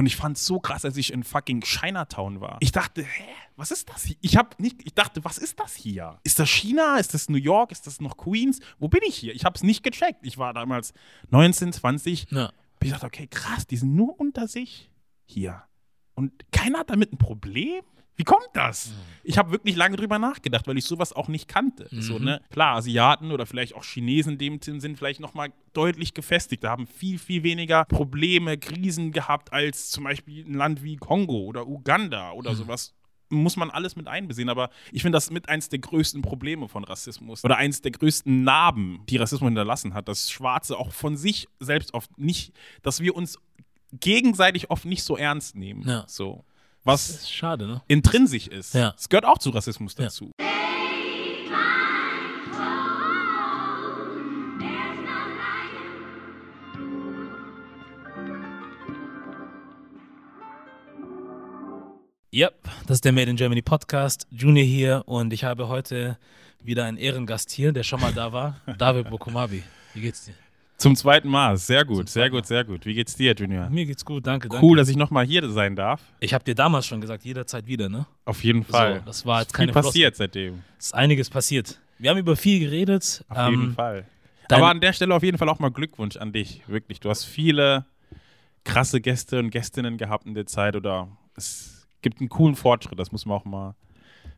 Und ich fand es so krass, als ich in fucking Chinatown war. Ich dachte, hä, was ist das hier? Ich hab nicht, ich dachte, was ist das hier? Ist das China? Ist das New York? Ist das noch Queens? Wo bin ich hier? Ich habe es nicht gecheckt. Ich war damals 19, 20. Ja. Ich dachte, okay, krass, die sind nur unter sich hier. Und keiner hat damit ein Problem? Wie kommt das? Ich habe wirklich lange drüber nachgedacht, weil ich sowas auch nicht kannte. So, ne? Klar, Asiaten oder vielleicht auch Chinesen in dem Sinn sind vielleicht nochmal deutlich gefestigt. Da haben viel, viel weniger Probleme, Krisen gehabt als zum Beispiel ein Land wie Kongo oder Uganda oder sowas. Muss man alles mit einbesehen, aber ich finde das mit eins der größten Probleme von Rassismus oder eins der größten Narben, die Rassismus hinterlassen hat, dass Schwarze auch von sich selbst oft nicht, dass wir uns gegenseitig oft nicht so ernst nehmen. Ja. So. Was ist schade, ne? intrinsisch ist. Ja. Es gehört auch zu Rassismus Ja. dazu. Yep, das ist der Made in Germany Podcast. Junior hier und ich habe heute wieder einen Ehrengast hier, der schon mal da war. David Bokumabi. Wie geht's dir? Zum zweiten Mal. Sehr gut, sehr gut, sehr gut. Wie geht's dir, Junior? Mir geht's gut, danke, danke. Cool, dass ich nochmal hier sein darf. Ich habe dir damals schon gesagt, jederzeit wieder, ne? Auf jeden Fall. So, das war jetzt Viel keine passiert seitdem. Es ist einiges passiert. Wir haben über viel geredet. Auf ähm, jeden Fall. Aber an der Stelle auf jeden Fall auch mal Glückwunsch an dich. Wirklich. Du hast viele krasse Gäste und Gästinnen gehabt in der Zeit oder es gibt einen coolen Fortschritt. Das muss man auch mal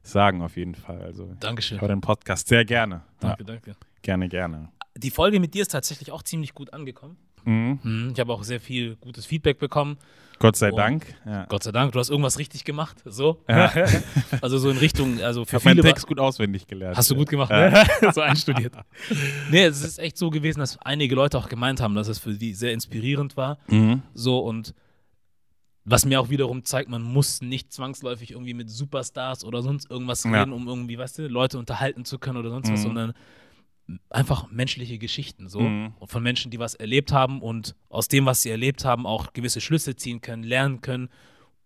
sagen, auf jeden Fall. Also, Dankeschön. ich höre den Podcast sehr gerne. Danke, Ja, danke. gerne, gerne. Die Folge mit dir ist tatsächlich auch ziemlich gut angekommen. Mhm. Mhm, Ich habe auch sehr viel gutes Feedback bekommen. Gott sei Oh. Dank. Ja. Gott sei Dank, du hast irgendwas richtig gemacht. So. Ja. Also so in Richtung, also Ich für meinen viele. Text gut auswendig gelernt. Hast du gut gemacht, Ja. ne? so einstudiert. Nee, es ist echt so gewesen, dass einige Leute auch gemeint haben, dass es für die sehr inspirierend war. Mhm. So und was mir auch wiederum zeigt, man muss nicht zwangsläufig irgendwie mit Superstars oder sonst irgendwas reden, um irgendwie, weißt du, Leute unterhalten zu können oder sonst was, Mhm. sondern einfach menschliche Geschichten so Mhm. und von Menschen, die was erlebt haben und aus dem, was sie erlebt haben, auch gewisse Schlüsse ziehen können, lernen können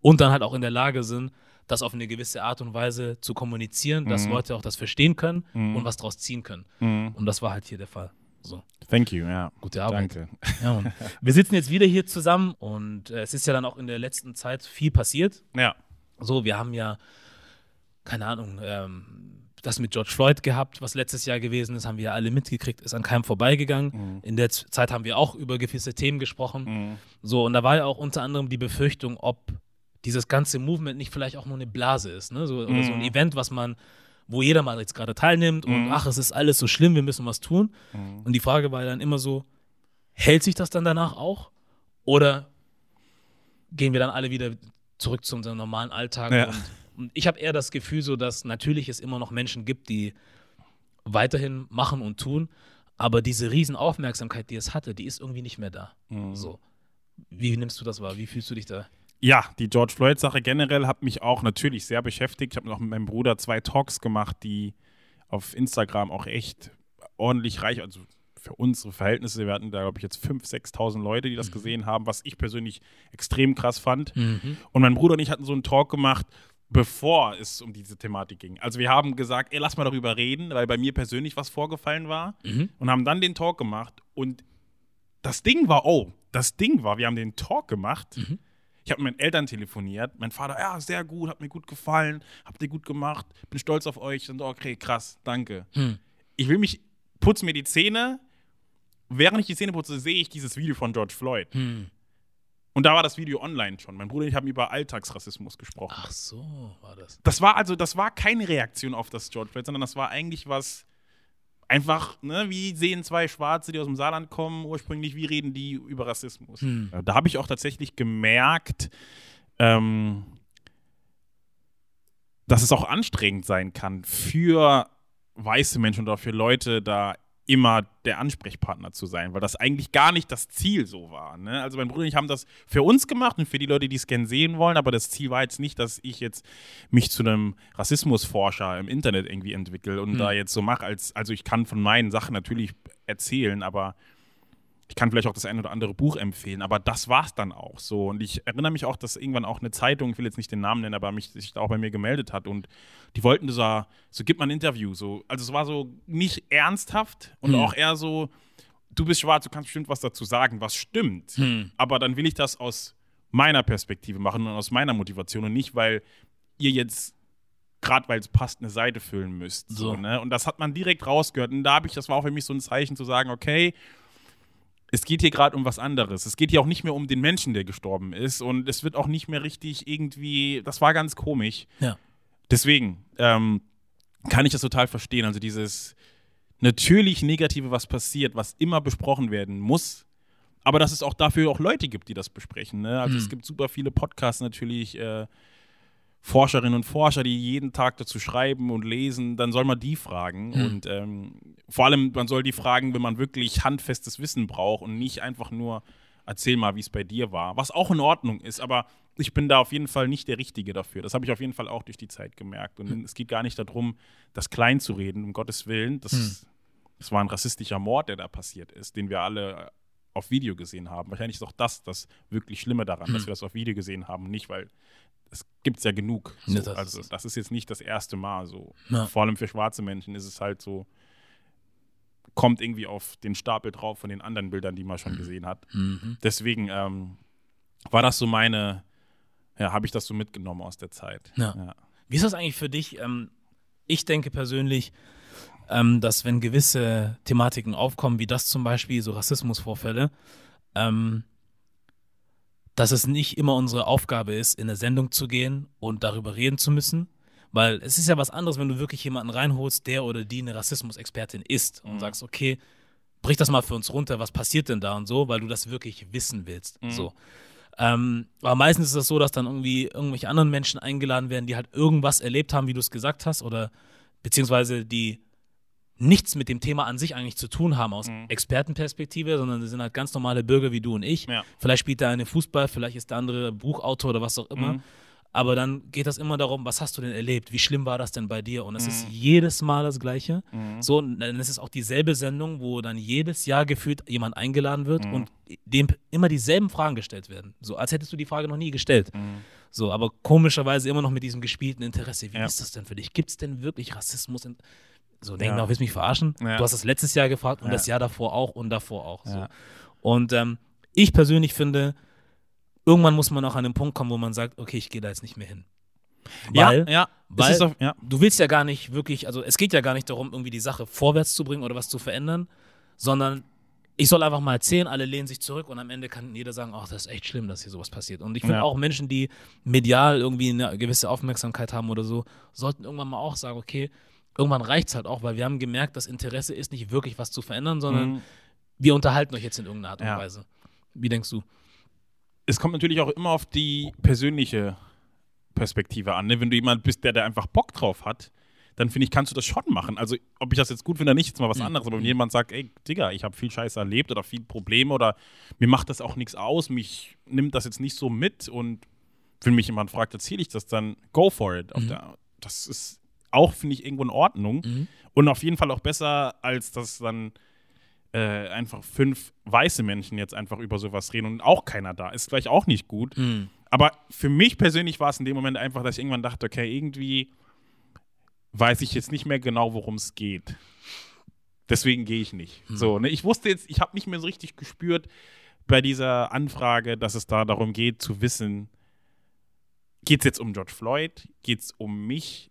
und dann halt auch in der Lage sind, das auf eine gewisse Art und Weise zu kommunizieren, dass Mhm. Leute auch das verstehen können Mhm. und was daraus ziehen können. Mhm. Und das war halt hier der Fall. So, Thank you, ja. gute Arbeit. Danke. Ja. Wir sitzen jetzt wieder hier zusammen und äh, es ist ja dann auch in der letzten Zeit viel passiert. Ja. So, wir haben ja, keine Ahnung, ähm, das mit George Floyd gehabt, was letztes Jahr gewesen ist, haben wir ja alle mitgekriegt, ist an keinem vorbeigegangen. Mhm. In der Zeit haben wir auch über gewisse Themen gesprochen. Mhm. So, und da war ja auch unter anderem die Befürchtung, ob dieses ganze Movement nicht vielleicht auch nur eine Blase ist, ne? so, oder so ein Mhm. Event, was man, wo jeder mal jetzt gerade teilnimmt und Mhm. ach, es ist alles so schlimm, wir müssen was tun. Mhm. Und die Frage war dann immer so, hält sich das dann danach auch? Oder gehen wir dann alle wieder zurück zu unserem normalen Alltag? Ja. Und, und ich habe eher das Gefühl so, dass natürlich es immer noch Menschen gibt, die weiterhin machen und tun, aber diese riesen Aufmerksamkeit, die es hatte, die ist irgendwie nicht mehr da. Mhm. So. Wie nimmst du das wahr? Wie fühlst du dich da? Ja, die George Floyd-Sache generell hat mich auch natürlich sehr beschäftigt. Ich habe noch mit meinem Bruder zwei Talks gemacht, die auf Instagram auch echt ordentlich reich, also für unsere Verhältnisse, wir hatten da, glaube ich, jetzt 5.000, 6.000 Leute, die das gesehen haben, was ich persönlich extrem krass fand. Und mein Bruder und ich hatten so einen Talk gemacht, bevor es um diese Thematik ging. Also wir haben gesagt, ey, lass mal darüber reden, weil bei mir persönlich was vorgefallen war Mhm. und haben dann den Talk gemacht und das Ding war, oh, das Ding war, wir haben den Talk gemacht. Mhm. Ich habe mit meinen Eltern telefoniert. Mein Vater, ja, sehr gut, hat mir gut gefallen, habt ihr gut gemacht, bin stolz auf euch. Und okay, krass, danke. Hm. Ich will mich, putze mir die Zähne. Während ich die Zähne putze, sehe ich dieses Video von George Floyd. Und da war das Video online schon. Mein Bruder und ich haben über Alltagsrassismus gesprochen. Ach so, war das. Das war also, das war keine Reaktion auf das George Floyd, sondern das war eigentlich was einfach, ne, wie sehen zwei Schwarze, die aus dem Saarland kommen, ursprünglich, wie reden die über Rassismus? Hm. Da habe ich auch tatsächlich gemerkt, ähm, dass es auch anstrengend sein kann für weiße Menschen oder für Leute da immer der Ansprechpartner zu sein, weil das eigentlich gar nicht das Ziel so war. Ne? Also mein Bruder und ich haben das für uns gemacht und für die Leute, die es gerne sehen wollen, aber das Ziel war jetzt nicht, dass ich jetzt mich zu einem Rassismusforscher im Internet irgendwie entwickle und Hm. da jetzt so mache, als also ich kann von meinen Sachen natürlich erzählen, aber ich kann vielleicht auch das ein oder andere Buch empfehlen, aber das war es dann auch so. Und ich erinnere mich auch, dass irgendwann auch eine Zeitung, ich will jetzt nicht den Namen nennen, aber mich sich da auch bei mir gemeldet hat und die wollten so, so gib mal ein Interview. So. Also es war so nicht ernsthaft und Hm. auch eher so, du bist schwarz, du kannst bestimmt was dazu sagen, was stimmt. Hm. Aber dann will ich das aus meiner Perspektive machen und aus meiner Motivation und nicht, weil ihr jetzt gerade weil es passt, eine Seite füllen müsst. So. So. ne? Und das hat man direkt rausgehört. Und da habe ich, das war auch für mich so ein Zeichen zu sagen, okay, es geht hier gerade um was anderes. Es geht hier auch nicht mehr um den Menschen, der gestorben ist. Und es wird auch nicht mehr richtig irgendwie, das war ganz komisch. Ja. Deswegen ähm, kann ich das total verstehen. Also dieses natürlich Negative, was passiert, was immer besprochen werden muss. Aber dass es auch dafür auch Leute gibt, die das besprechen. Ne? Also Hm. es gibt super viele Podcasts natürlich, äh, Forscherinnen und Forscher, die jeden Tag dazu schreiben und lesen, dann soll man die fragen. Hm. Und ähm, vor allem, man soll die fragen, wenn man wirklich handfestes Wissen braucht und nicht einfach nur, erzähl mal, wie es bei dir war. Was auch in Ordnung ist, aber ich bin da auf jeden Fall nicht der Richtige dafür. Das habe ich auf jeden Fall auch durch die Zeit gemerkt. Und es geht gar nicht darum, das klein zu reden, um Gottes Willen. Das, Hm. das war ein rassistischer Mord, der da passiert ist, den wir alle auf Video gesehen haben. Wahrscheinlich ist auch das das wirklich Schlimme daran, dass Hm. wir das auf Video gesehen haben, nicht weil es gibt es ja genug. So. Ja, das ist also es. das ist jetzt nicht das erste Mal so. Ja. Vor allem für schwarze Menschen ist es halt so, kommt irgendwie auf den Stapel drauf von den anderen Bildern, die man schon gesehen hat. Mhm. Deswegen ähm, war das so meine, ja, habe ich das so mitgenommen aus der Zeit. Ja. Wie ist das eigentlich für dich? Ähm, ich denke persönlich, ähm, dass wenn gewisse Thematiken aufkommen, wie das zum Beispiel, so Rassismusvorfälle, ähm, dass es nicht immer unsere Aufgabe ist, in eine Sendung zu gehen und darüber reden zu müssen. Weil es ist ja was anderes, wenn du wirklich jemanden reinholst, der oder die eine Rassismusexpertin ist und Mhm. sagst, okay, brich das mal für uns runter, was passiert denn da und so, weil du das wirklich wissen willst. Mhm. So. Ähm, aber meistens ist es so, dass dann irgendwie irgendwelche anderen Menschen eingeladen werden, die halt irgendwas erlebt haben, wie du es gesagt hast, oder beziehungsweise die nichts mit dem Thema an sich eigentlich zu tun haben aus Mhm. Expertenperspektive, sondern sie sind halt ganz normale Bürger wie du und ich. Ja. Vielleicht spielt der eine Fußball, vielleicht ist der andere Buchautor oder was auch immer. Mhm. Aber dann geht das immer darum, was hast du denn erlebt? Wie schlimm war das denn bei dir? Und es ist Mhm. jedes Mal das Gleiche. Mhm. So, dann ist es auch dieselbe Sendung, wo dann jedes Jahr gefühlt jemand eingeladen wird Mhm. und dem immer dieselben Fragen gestellt werden. So, als hättest du die Frage noch nie gestellt. Mhm. So, aber komischerweise immer noch mit diesem gespielten Interesse. Wie Ja. ist das denn für dich? Gibt es denn wirklich Rassismus? In so, denk Ja. mal, willst du mich verarschen? Ja. Du hast das letztes Jahr gefragt und Ja. das Jahr davor auch und davor auch. So. Ja. Und ähm, ich persönlich finde, irgendwann muss man auch an den Punkt kommen, wo man sagt, okay, ich gehe da jetzt nicht mehr hin. Weil, ja, ja. weil- auf, ja. du willst ja gar nicht wirklich, also es geht ja gar nicht darum, irgendwie die Sache vorwärts zu bringen oder was zu verändern, sondern ich soll einfach mal erzählen, alle lehnen sich zurück und am Ende kann jeder sagen, ach, das ist echt schlimm, dass hier sowas passiert. Und ich finde Ja. auch Menschen, die medial irgendwie eine gewisse Aufmerksamkeit haben oder so, sollten irgendwann mal auch sagen, okay, irgendwann reicht es halt auch, weil wir haben gemerkt, das Interesse ist nicht wirklich was zu verändern, sondern Mhm. wir unterhalten euch jetzt in irgendeiner Art und Ja. Weise. Wie denkst du? es kommt natürlich auch immer auf die persönliche Perspektive an. Ne? Wenn du jemand bist, der da einfach Bock drauf hat, dann finde ich, kannst du das schon machen. Also, ob ich das jetzt gut finde oder nicht, ist mal was Mhm. anderes. Aber wenn jemand sagt, ey, Digga, ich habe viel Scheiße erlebt oder viel Probleme oder mir macht das auch nichts aus, mich nimmt das jetzt nicht so mit und wenn mich jemand fragt, erzähle ich das, dann go for it. Mhm. der, das ist auch, finde ich, irgendwo in Ordnung. Mhm. Und auf jeden Fall auch besser, als dass dann äh, einfach fünf weiße Menschen jetzt einfach über sowas reden und auch keiner da. Ist vielleicht auch nicht gut. Mhm. Aber für mich persönlich war es in dem Moment einfach, dass ich irgendwann dachte, okay, irgendwie weiß ich jetzt nicht mehr genau, worum es geht. Deswegen gehe ich nicht. So, ne? Ich wusste jetzt, ich habe nicht mehr so richtig gespürt bei dieser Anfrage, dass es da darum geht, zu wissen, geht es jetzt um George Floyd? Geht es um mich?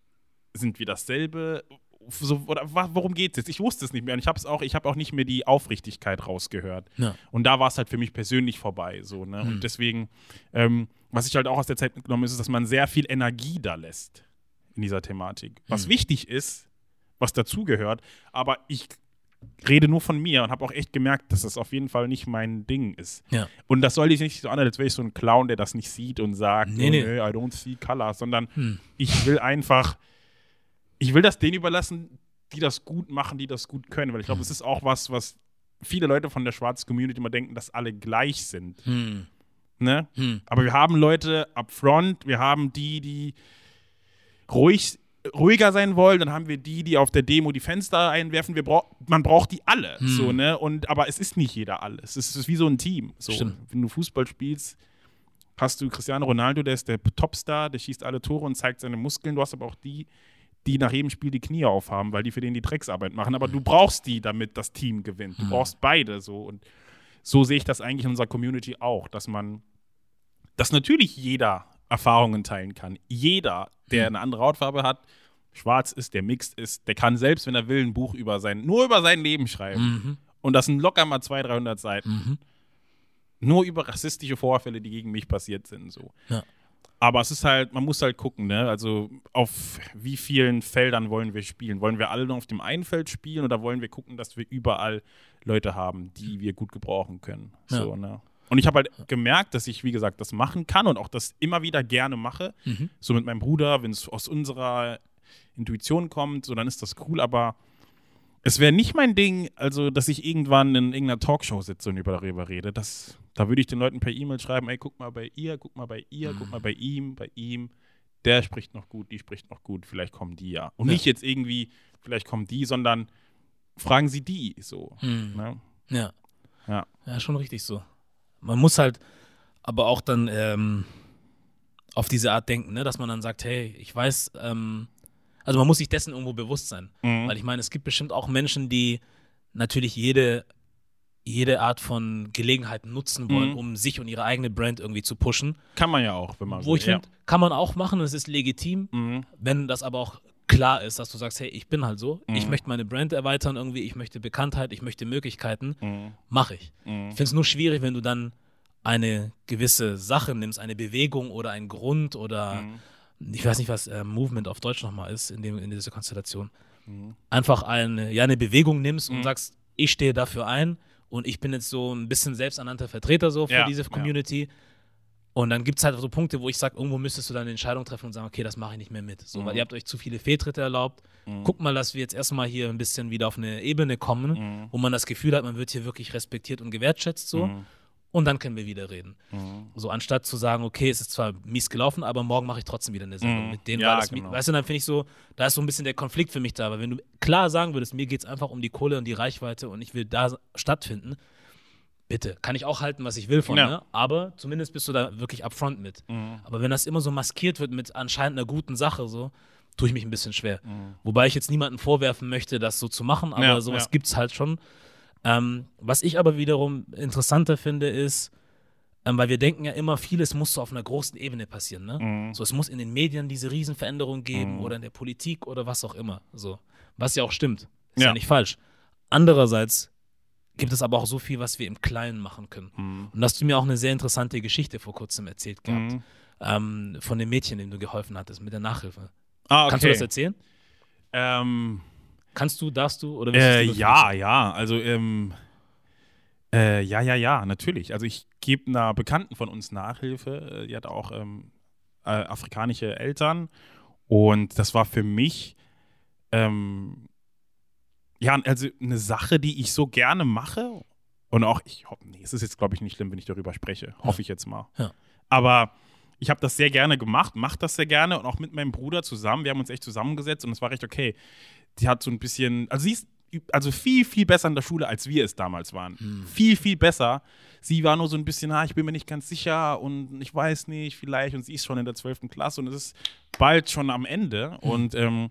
Sind wir dasselbe? So, oder worum geht es jetzt? Ich wusste es nicht mehr. Und ich habe auch, ich habe auch nicht mehr die Aufrichtigkeit rausgehört. Ja. Und da war es halt für mich persönlich vorbei. So, ne? Mhm. Und deswegen, ähm, was ich halt auch aus der Zeit mitgenommen habe, ist, dass man sehr viel Energie da lässt in dieser Thematik. Was Mhm. wichtig ist, was dazugehört, aber ich rede nur von mir und habe auch echt gemerkt, dass das auf jeden Fall nicht mein Ding ist. Ja. Und das soll ich nicht so an, als wäre ich so ein Clown, der das nicht sieht und sagt, Nee, oh, nee, I don't see color, sondern Hm. ich will einfach, ich will das denen überlassen, die das gut machen, die das gut können. Weil ich glaube, es ist auch was, was viele Leute von der schwarzen Community immer denken, dass alle gleich sind. Hm. Ne? Hm. Aber wir haben Leute up front, wir haben die, die ruhig, ruhiger sein wollen, dann haben wir die, die auf der Demo die Fenster einwerfen. Wir brauch, man braucht die alle. Hm. So, ne? Und, aber es ist nicht jeder alles. Es ist wie so ein Team. So, Stimmt. Wenn du Fußball spielst, hast du Cristiano Ronaldo, der ist der Topstar, der schießt alle Tore und zeigt seine Muskeln. Du hast aber auch die, die nach jedem Spiel die Knie aufhaben, weil die für den die Drecksarbeit machen. Aber du brauchst die, damit das Team gewinnt. Du Hm. brauchst beide so. Und so sehe ich das eigentlich in unserer Community auch, dass man dass natürlich jeder Erfahrungen teilen kann. Jeder, der eine andere Hautfarbe hat, schwarz ist, der mixed ist, der kann selbst, wenn er will, ein Buch über sein, nur über sein Leben schreiben. Mhm. Und das sind locker mal 200, 300 Seiten. Mhm. Nur über rassistische Vorfälle, die gegen mich passiert sind. So. Ja. Aber es ist halt, man muss halt gucken, ne? Also auf wie vielen Feldern wollen wir spielen? Wollen wir alle nur auf dem einen Feld spielen oder wollen wir gucken, dass wir überall Leute haben, die wir gut gebrauchen können? Ja. So, ne? Und ich habe halt gemerkt, dass ich, wie gesagt, das machen kann und auch das immer wieder gerne mache. Mhm. So mit meinem Bruder, wenn es aus unserer Intuition kommt, so dann ist das cool, aber es wäre nicht mein Ding, also dass ich irgendwann in irgendeiner Talkshow sitze und über darüber rede. Das, da würde ich den Leuten per E-Mail schreiben, ey, guck mal bei ihr, guck mal bei ihr, guck mal bei ihm, bei ihm. Der spricht noch gut, die spricht noch gut, vielleicht kommen die ja. Und Ja. nicht jetzt irgendwie, vielleicht kommen die, sondern fragen sie die so. Mhm. Ne? Ja. Ja. Ja, schon richtig so. Man muss halt aber auch dann ähm, auf diese Art denken, ne? dass man dann sagt, hey, ich weiß, ähm, also man muss sich dessen irgendwo bewusst sein. Mhm. Weil ich meine, es gibt bestimmt auch Menschen, die natürlich jede, jede Art von Gelegenheit nutzen wollen, Mhm. um sich und ihre eigene Brand irgendwie zu pushen. Kann man ja auch, wenn man Wo ich will. finde, kann man auch machen, es ist legitim, ja. mhm. wenn das aber auch klar ist, dass du sagst, hey, ich bin halt so, ich Mhm. möchte meine Brand erweitern irgendwie, ich möchte Bekanntheit, ich möchte Möglichkeiten, Mhm. mache ich. Mhm. Ich finde es nur schwierig, wenn du dann eine gewisse Sache nimmst, eine Bewegung oder einen Grund oder Mhm. Ich weiß nicht, was äh, Movement auf Deutsch nochmal ist in, dem, in dieser Konstellation. Mhm. Einfach eine, ja, eine Bewegung nimmst und Mhm. sagst, ich stehe dafür ein und ich bin jetzt so ein bisschen selbsternannter Vertreter so für Ja, diese ja. Community. Und dann gibt es halt so Punkte, wo ich sage, irgendwo müsstest du dann eine Entscheidung treffen und sagen, okay, das mache ich nicht mehr mit. So, Mhm. weil ihr habt euch zu viele Fehltritte erlaubt. Mhm. Guck mal, dass wir jetzt erstmal hier ein bisschen wieder auf eine Ebene kommen, Mhm. wo man das Gefühl hat, man wird hier wirklich respektiert und gewertschätzt so. Und dann können wir wieder reden. Mhm. So anstatt zu sagen, okay, es ist zwar mies gelaufen, aber morgen mache ich trotzdem wieder eine Sendung Mhm. mit denen. Ja, weil das, genau. Weißt du, dann finde ich so, da ist so ein bisschen der Konflikt für mich da. Aber wenn du klar sagen würdest, mir geht es einfach um die Kohle und die Reichweite und ich will da stattfinden, bitte, kann ich auch halten, was ich will von, Ja. ne? aber zumindest bist du da wirklich upfront mit. Mhm. Aber wenn das immer so maskiert wird mit anscheinend einer guten Sache, so, tue ich mich ein bisschen schwer. Mhm. Wobei ich jetzt niemandem vorwerfen möchte, das so zu machen, aber Ja, sowas ja. gibt es halt schon. Ähm, was ich aber wiederum interessanter finde, ist, ähm, weil wir denken ja immer, vieles muss so auf einer großen Ebene passieren. Ne? Mhm. So, es muss in den Medien diese Riesenveränderung geben Mhm. oder in der Politik oder was auch immer. So. Was ja auch stimmt. Ist ja, Ja. nicht falsch. Andererseits gibt es aber auch so viel, was wir im Kleinen machen können. Mhm. Und da hast du mir auch eine sehr interessante Geschichte vor kurzem erzählt gehabt. Mhm. Ähm, von dem Mädchen, dem du geholfen hattest mit der Nachhilfe. Ah, okay. Kannst du das erzählen? Ähm, Kannst du, darfst du oder willst äh, du ja, ja, also ähm, äh, ja, ja, ja, natürlich. Also ich gebe einer Bekannten von uns Nachhilfe. Äh, Die hat auch ähm, äh, afrikanische Eltern und das war für mich ähm, ja, also eine Sache, die ich so gerne mache und auch ich hoffe, nee, es ist jetzt glaube ich nicht schlimm, wenn ich darüber spreche. Hoffe ich jetzt mal. Ja. Aber ich habe das sehr gerne gemacht, mache das sehr gerne und auch mit meinem Bruder zusammen. Wir haben uns echt zusammengesetzt und es war recht okay. Die hat so ein bisschen, also sie ist also viel, viel besser in der Schule, als wir es damals waren. Hm. Viel, viel besser. Sie war nur so ein bisschen, ah, ich bin mir nicht ganz sicher und ich weiß nicht, vielleicht. Und sie ist schon in der 12. Klasse und es ist bald schon am Ende. Hm. Und ähm,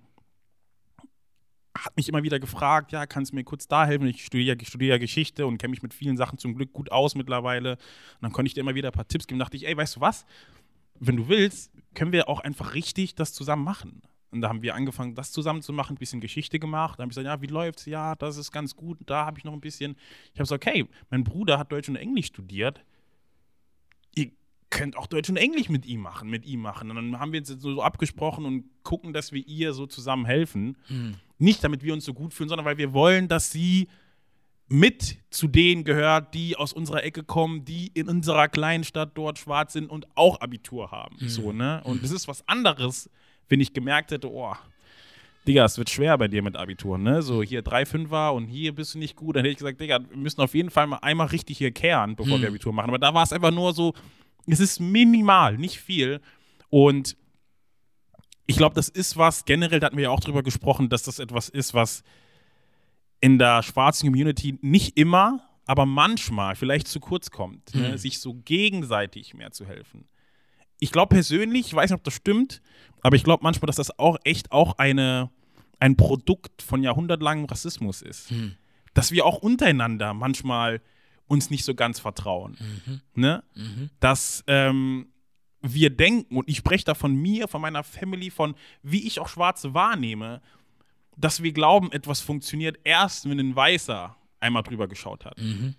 hat mich immer wieder gefragt, ja, kannst du mir kurz da helfen? Ich studiere, ich studiere ja Geschichte und kenne mich mit vielen Sachen zum Glück gut aus mittlerweile. Und dann konnte ich dir immer wieder ein paar Tipps geben. dachte ich, ey, weißt du was? Wenn du willst, können wir auch einfach richtig das zusammen machen. Und da haben wir angefangen, das zusammen zu machen, ein bisschen Geschichte gemacht. Dann habe ich gesagt, ja, wie läuft's? Ja, das ist ganz gut. Da habe ich noch ein bisschen. Ich habe gesagt, okay, mein Bruder hat Deutsch und Englisch studiert. Ihr könnt auch Deutsch und Englisch mit ihm machen, mit ihm machen. Und dann haben wir jetzt so abgesprochen und gucken, dass wir ihr so zusammen helfen. Hm. Nicht, damit wir uns so gut fühlen, sondern weil wir wollen, dass sie mit zu denen gehört, die aus unserer Ecke kommen, die in unserer kleinen Stadt dort schwarz sind und auch Abitur haben. So, ne? Und das ist was anderes, wenn ich gemerkt hätte, oh, Digga, es wird schwer bei dir mit Abitur, ne? So hier drei Fünfer und hier bist du nicht gut. Dann hätte ich gesagt, Digga, wir müssen auf jeden Fall mal einmal richtig hier kehren, bevor wir Abitur machen. Aber da war es einfach nur so, es ist minimal, nicht viel. Und ich glaube, das ist was, generell, da hatten wir ja auch drüber gesprochen, dass das etwas ist, was in der schwarzen Community nicht immer, aber manchmal vielleicht zu kurz kommt, ne? Hm. sich so gegenseitig mehr zu helfen. Ich glaube persönlich, ich weiß nicht, ob das stimmt, aber ich glaube manchmal, dass das auch echt auch eine, ein Produkt von jahrhundertlangem Rassismus ist. Hm. Dass wir auch untereinander manchmal uns nicht so ganz vertrauen. Mhm. Ne? Mhm. Dass ähm, wir denken, und ich spreche da von mir, von meiner Family, von wie ich auch Schwarze wahrnehme, dass wir glauben, etwas funktioniert erst, wenn ein Weißer einmal drüber geschaut hat. Mhm.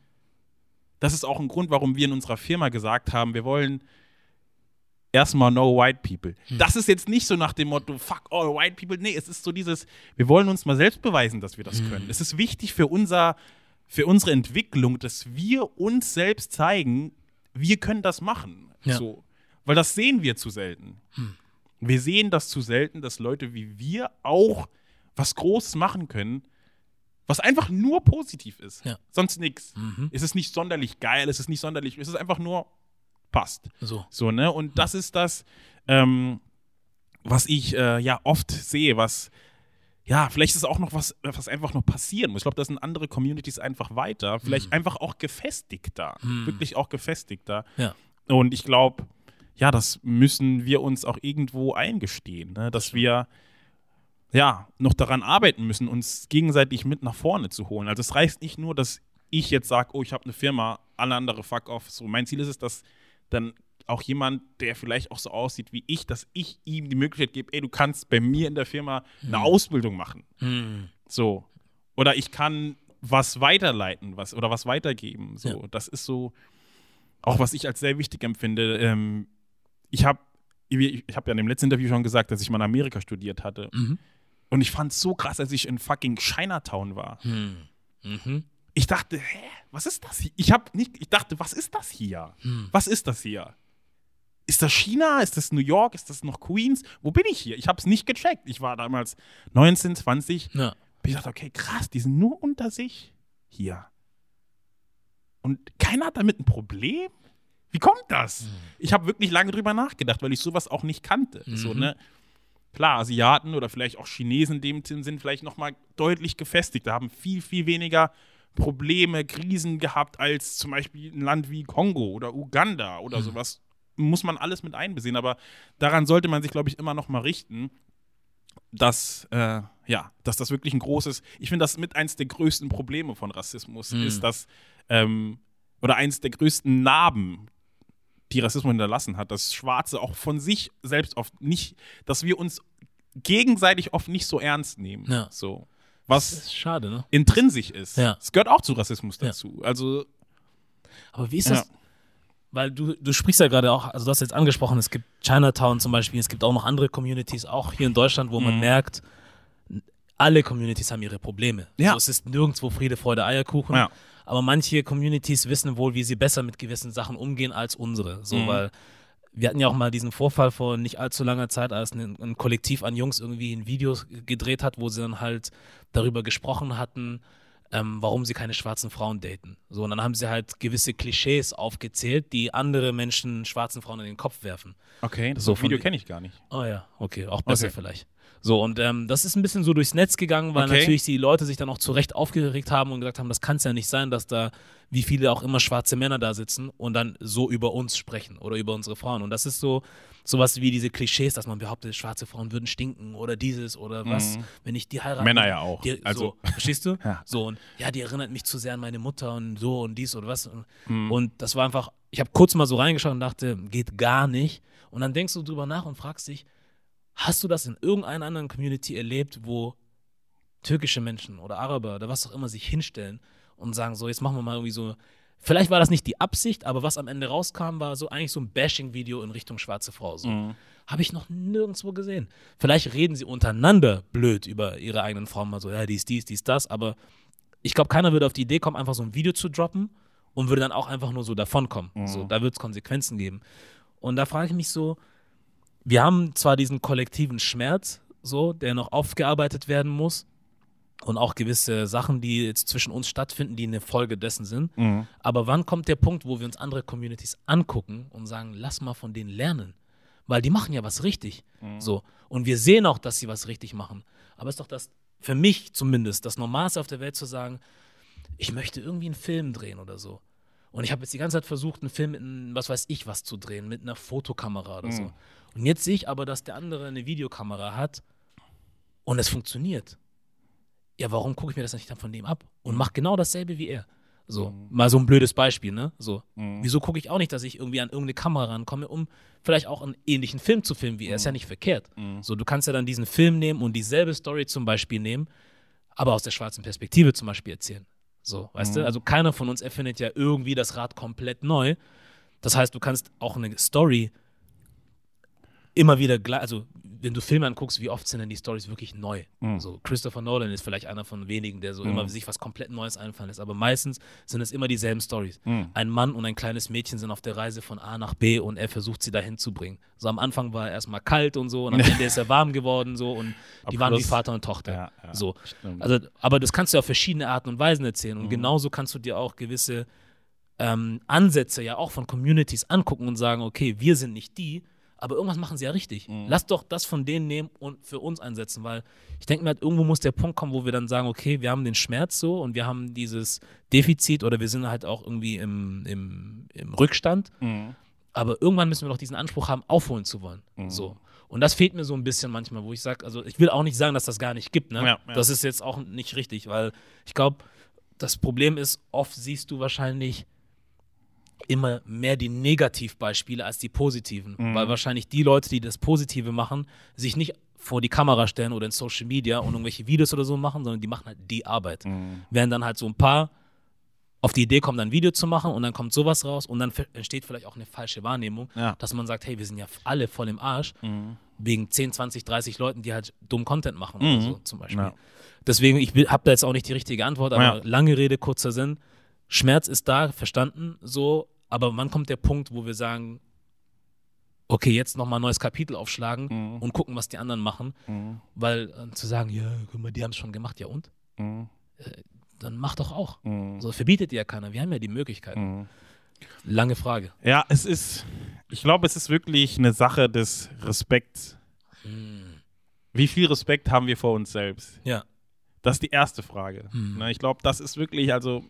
Das ist auch ein Grund, warum wir in unserer Firma gesagt haben, wir wollen erstmal no white people. Hm. Das ist jetzt nicht so nach dem Motto, fuck all white people. Nee, es ist so dieses, wir wollen uns mal selbst beweisen, dass wir das Hm. können. Es ist wichtig für, unser, für unsere Entwicklung, dass wir uns selbst zeigen, wir können das machen. Ja. So. Weil das sehen wir zu selten. Hm. Wir sehen das zu selten, dass Leute wie wir auch was Großes machen können, was einfach nur positiv ist. Ja. Sonst nichts. Mhm. Es ist nicht sonderlich geil, es ist nicht sonderlich, es ist einfach nur passt. So. So, ne? Und das ist das, ähm, was ich äh, ja oft sehe, was, ja, vielleicht ist auch noch was, was einfach noch passieren muss. Ich glaube, da sind andere Communities einfach weiter, vielleicht einfach auch gefestigter, Hm. wirklich auch gefestigter. Ja. Und ich glaube, ja, das müssen wir uns auch irgendwo eingestehen, ne? dass wir ja noch daran arbeiten müssen, uns gegenseitig mit nach vorne zu holen. Also es reicht nicht nur, dass ich jetzt sage, oh, ich habe eine Firma, alle andere fuck off. So, mein Ziel ist es, dass dann auch jemand, der vielleicht auch so aussieht wie ich, dass ich ihm die Möglichkeit gebe, ey, du kannst bei mir in der Firma eine Ausbildung machen. Mhm. So. Oder ich kann was weiterleiten, was oder was weitergeben. So, Ja. das ist so auch was ich als sehr wichtig empfinde. Ähm, ich habe ich, ich habe ja in dem letzten Interview schon gesagt, dass ich mal in Amerika studiert hatte. Mhm. Und ich fand es so krass, als ich in fucking Chinatown war. Mhm. Mhm. Ich dachte, hä, was ist das hier? Ich habe nicht, ich dachte, was ist das hier? Hm. Was ist das hier? Ist das China? Ist das New York? Ist das noch Queens? Wo bin ich hier? Ich habe es nicht gecheckt. Ich war damals 19, 20. Ja. Ich dachte, okay, krass, die sind nur unter sich hier. Und keiner hat damit ein Problem? Wie kommt das? Ich habe wirklich lange drüber nachgedacht, weil ich sowas auch nicht kannte. So, Mhm. ne? Klar, Asiaten oder vielleicht auch Chinesen in dem Sinn sind vielleicht noch mal deutlich gefestigt. Da haben viel, viel weniger Probleme, Krisen gehabt als zum Beispiel ein Land wie Kongo oder Uganda oder sowas. Muss man alles mit einbesehen. Aber daran sollte man sich, glaube ich, immer noch mal richten, dass, äh, ja, dass das wirklich ein großes, ich finde das mit eins der größten Probleme von Rassismus Mhm. ist, dass, ähm, oder eins der größten Narben, die Rassismus hinterlassen hat, dass Schwarze auch von sich selbst oft nicht, dass wir uns gegenseitig oft nicht so ernst nehmen. Ja. So. Was ist schade, ne? intrinsisch ist. Ja. Es gehört auch zu Rassismus Ja. dazu. Also, Aber wie ist Ja. das? Weil du, du sprichst ja gerade auch, also du hast jetzt angesprochen, es gibt Chinatown zum Beispiel, es gibt auch noch andere Communities, auch hier in Deutschland, wo man Mhm. merkt, alle Communities haben ihre Probleme. Ja. Also es ist nirgendwo Friede, Freude, Eierkuchen. Ja. Aber manche Communities wissen wohl, wie sie besser mit gewissen Sachen umgehen als unsere. So, Mhm. weil wir hatten ja auch mal diesen Vorfall vor nicht allzu langer Zeit, als ein, ein Kollektiv an Jungs irgendwie ein Video gedreht hat, wo sie dann halt darüber gesprochen hatten, ähm, warum sie keine schwarzen Frauen daten. So, und dann haben sie halt gewisse Klischees aufgezählt, die andere Menschen schwarzen Frauen in den Kopf werfen. okay, das So Video kenne ich gar nicht. Oh ja, okay, auch besser Okay. vielleicht. So, und ähm, das ist ein bisschen so durchs Netz gegangen, weil Okay. natürlich die Leute sich dann auch zu Recht aufgeregt haben und gesagt haben, das kann es ja nicht sein, dass da, wie viele auch immer schwarze Männer da sitzen und dann so über uns sprechen oder über unsere Frauen. Und das ist so sowas wie diese Klischees, dass man behauptet, schwarze Frauen würden stinken oder dieses oder was, Mhm. wenn ich die heirate. Männer ja auch. Die, Also- so, verstehst du? Ja. So, und ja, die erinnert mich zu sehr an meine Mutter und so und dies oder was. Mhm. Und das war einfach, ich habe kurz mal so reingeschaut und dachte, geht gar nicht. Und dann denkst du drüber nach und fragst dich, hast du das in irgendeiner anderen Community erlebt, wo türkische Menschen oder Araber oder was auch immer sich hinstellen und sagen, so, jetzt machen wir mal irgendwie so, vielleicht war das nicht die Absicht, aber was am Ende rauskam, war so eigentlich so ein Bashing-Video in Richtung schwarze Frau. So. Mhm. Habe ich noch nirgendwo gesehen. Vielleicht reden sie untereinander blöd über ihre eigenen Frauen, mal so, ja, dies, dies, dies, das, aber ich glaube, keiner würde auf die Idee kommen, einfach so ein Video zu droppen und würde dann auch einfach nur so davonkommen. Mhm. So, da wird es Konsequenzen geben. Und da frage ich mich so, wir haben zwar diesen kollektiven Schmerz, so, der noch aufgearbeitet werden muss und auch gewisse Sachen, die jetzt zwischen uns stattfinden, die eine Folge dessen sind. Mhm. Aber wann kommt der Punkt, wo wir uns andere Communities angucken und sagen, lass mal von denen lernen? Weil die machen ja was richtig. So. Und wir sehen auch, dass sie was richtig machen. Aber es ist doch das, für mich zumindest, das Normalste auf der Welt zu sagen, ich möchte irgendwie einen Film drehen oder so. Und ich habe jetzt die ganze Zeit versucht, einen Film mit, einem, was weiß ich, was zu drehen, mit einer Fotokamera oder so. Und jetzt sehe ich aber, dass der andere eine Videokamera hat und es funktioniert. Ja, warum gucke ich mir das nicht dann von dem ab und mache genau dasselbe wie er? So, Mhm. mal so ein blödes Beispiel, ne? So, wieso gucke ich auch nicht, dass ich irgendwie an irgendeine Kamera rankomme, um vielleicht auch einen ähnlichen Film zu filmen wie er? Ist ja nicht verkehrt. So, du kannst ja dann diesen Film nehmen und dieselbe Story zum Beispiel nehmen, aber aus der schwarzen Perspektive zum Beispiel erzählen. So, weißt du? Also keiner von uns erfindet ja irgendwie das Rad komplett neu. Das heißt, du kannst auch eine Story immer wieder, gleich- also wenn du Filme anguckst, wie oft sind denn die Stories wirklich neu? So Christopher Nolan ist vielleicht einer von wenigen, der so immer sich was komplett Neues einfallen lässt, aber meistens sind es immer dieselben Stories. Ein Mann und ein kleines Mädchen sind auf der Reise von A nach B und er versucht sie dahin zu bringen. So am Anfang war er erstmal kalt und so und am Ende ist er warm geworden so und die waren wie Vater und Tochter. Ja, ja, so. stimmt. Also, aber das kannst du auf verschiedene Arten und Weisen erzählen Mhm. und genauso kannst du dir auch gewisse ähm, Ansätze ja auch von Communities angucken und sagen, okay, wir sind nicht die, aber irgendwas machen sie ja richtig. Mhm. Lass doch das von denen nehmen und für uns einsetzen, weil ich denke mir halt, irgendwo muss der Punkt kommen, wo wir dann sagen, okay, wir haben den Schmerz so und wir haben dieses Defizit oder wir sind halt auch irgendwie im, im, im Rückstand, Mhm. aber irgendwann müssen wir doch diesen Anspruch haben, aufholen zu wollen. So. Und das fehlt mir so ein bisschen manchmal, wo ich sage, also ich will auch nicht sagen, dass das gar nicht gibt, ne? Ja, ja. Das ist jetzt auch nicht richtig, weil ich glaube, das Problem ist, oft siehst du wahrscheinlich immer mehr die Negativbeispiele als die positiven. Mhm. Weil wahrscheinlich die Leute, die das Positive machen, sich nicht vor die Kamera stellen oder in Social Media und irgendwelche Videos oder so machen, sondern die machen halt die Arbeit. Mhm. Während dann halt so ein paar auf die Idee kommen, dann ein Video zu machen und dann kommt sowas raus und dann entsteht vielleicht auch eine falsche Wahrnehmung, Ja. dass man sagt, hey, wir sind ja alle voll im Arsch, wegen 10, 20, 30 Leuten, die halt dumm Content machen oder Mhm. so zum Beispiel. Ja. Deswegen, ich habe da jetzt auch nicht die richtige Antwort, aber Ja. lange Rede, kurzer Sinn. Schmerz ist da, verstanden, so, aber wann kommt der Punkt, wo wir sagen, okay, jetzt nochmal ein neues Kapitel aufschlagen Mhm. und gucken, was die anderen machen, weil äh, zu sagen, ja, guck mal, die haben es schon gemacht, ja und? Mhm. Dann mach doch auch. Mhm. So verbietet ja keiner, wir haben ja die Möglichkeiten. Mhm. Lange Frage. Ja, es ist, ich glaube, es ist wirklich eine Sache des Respekts. Wie viel Respekt haben wir vor uns selbst? Ja. Das ist die erste Frage. Ne, ich glaube, das ist wirklich, also,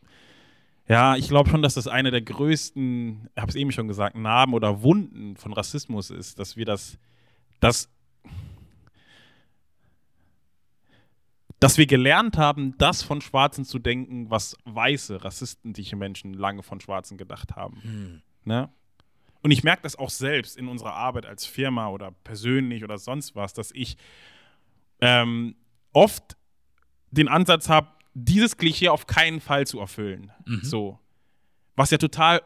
ja, ich glaube schon, dass das eine der größten, ich habe es eben schon gesagt, Narben oder Wunden von Rassismus ist, dass wir das, das, dass wir gelernt haben, das von Schwarzen zu denken, was weiße, rassistische Menschen lange von Schwarzen gedacht haben. Ne? Und ich merke das auch selbst in unserer Arbeit als Firma oder persönlich oder sonst was, dass ich ähm, oft den Ansatz habe, dieses Klischee auf keinen Fall zu erfüllen. So. Was ja total,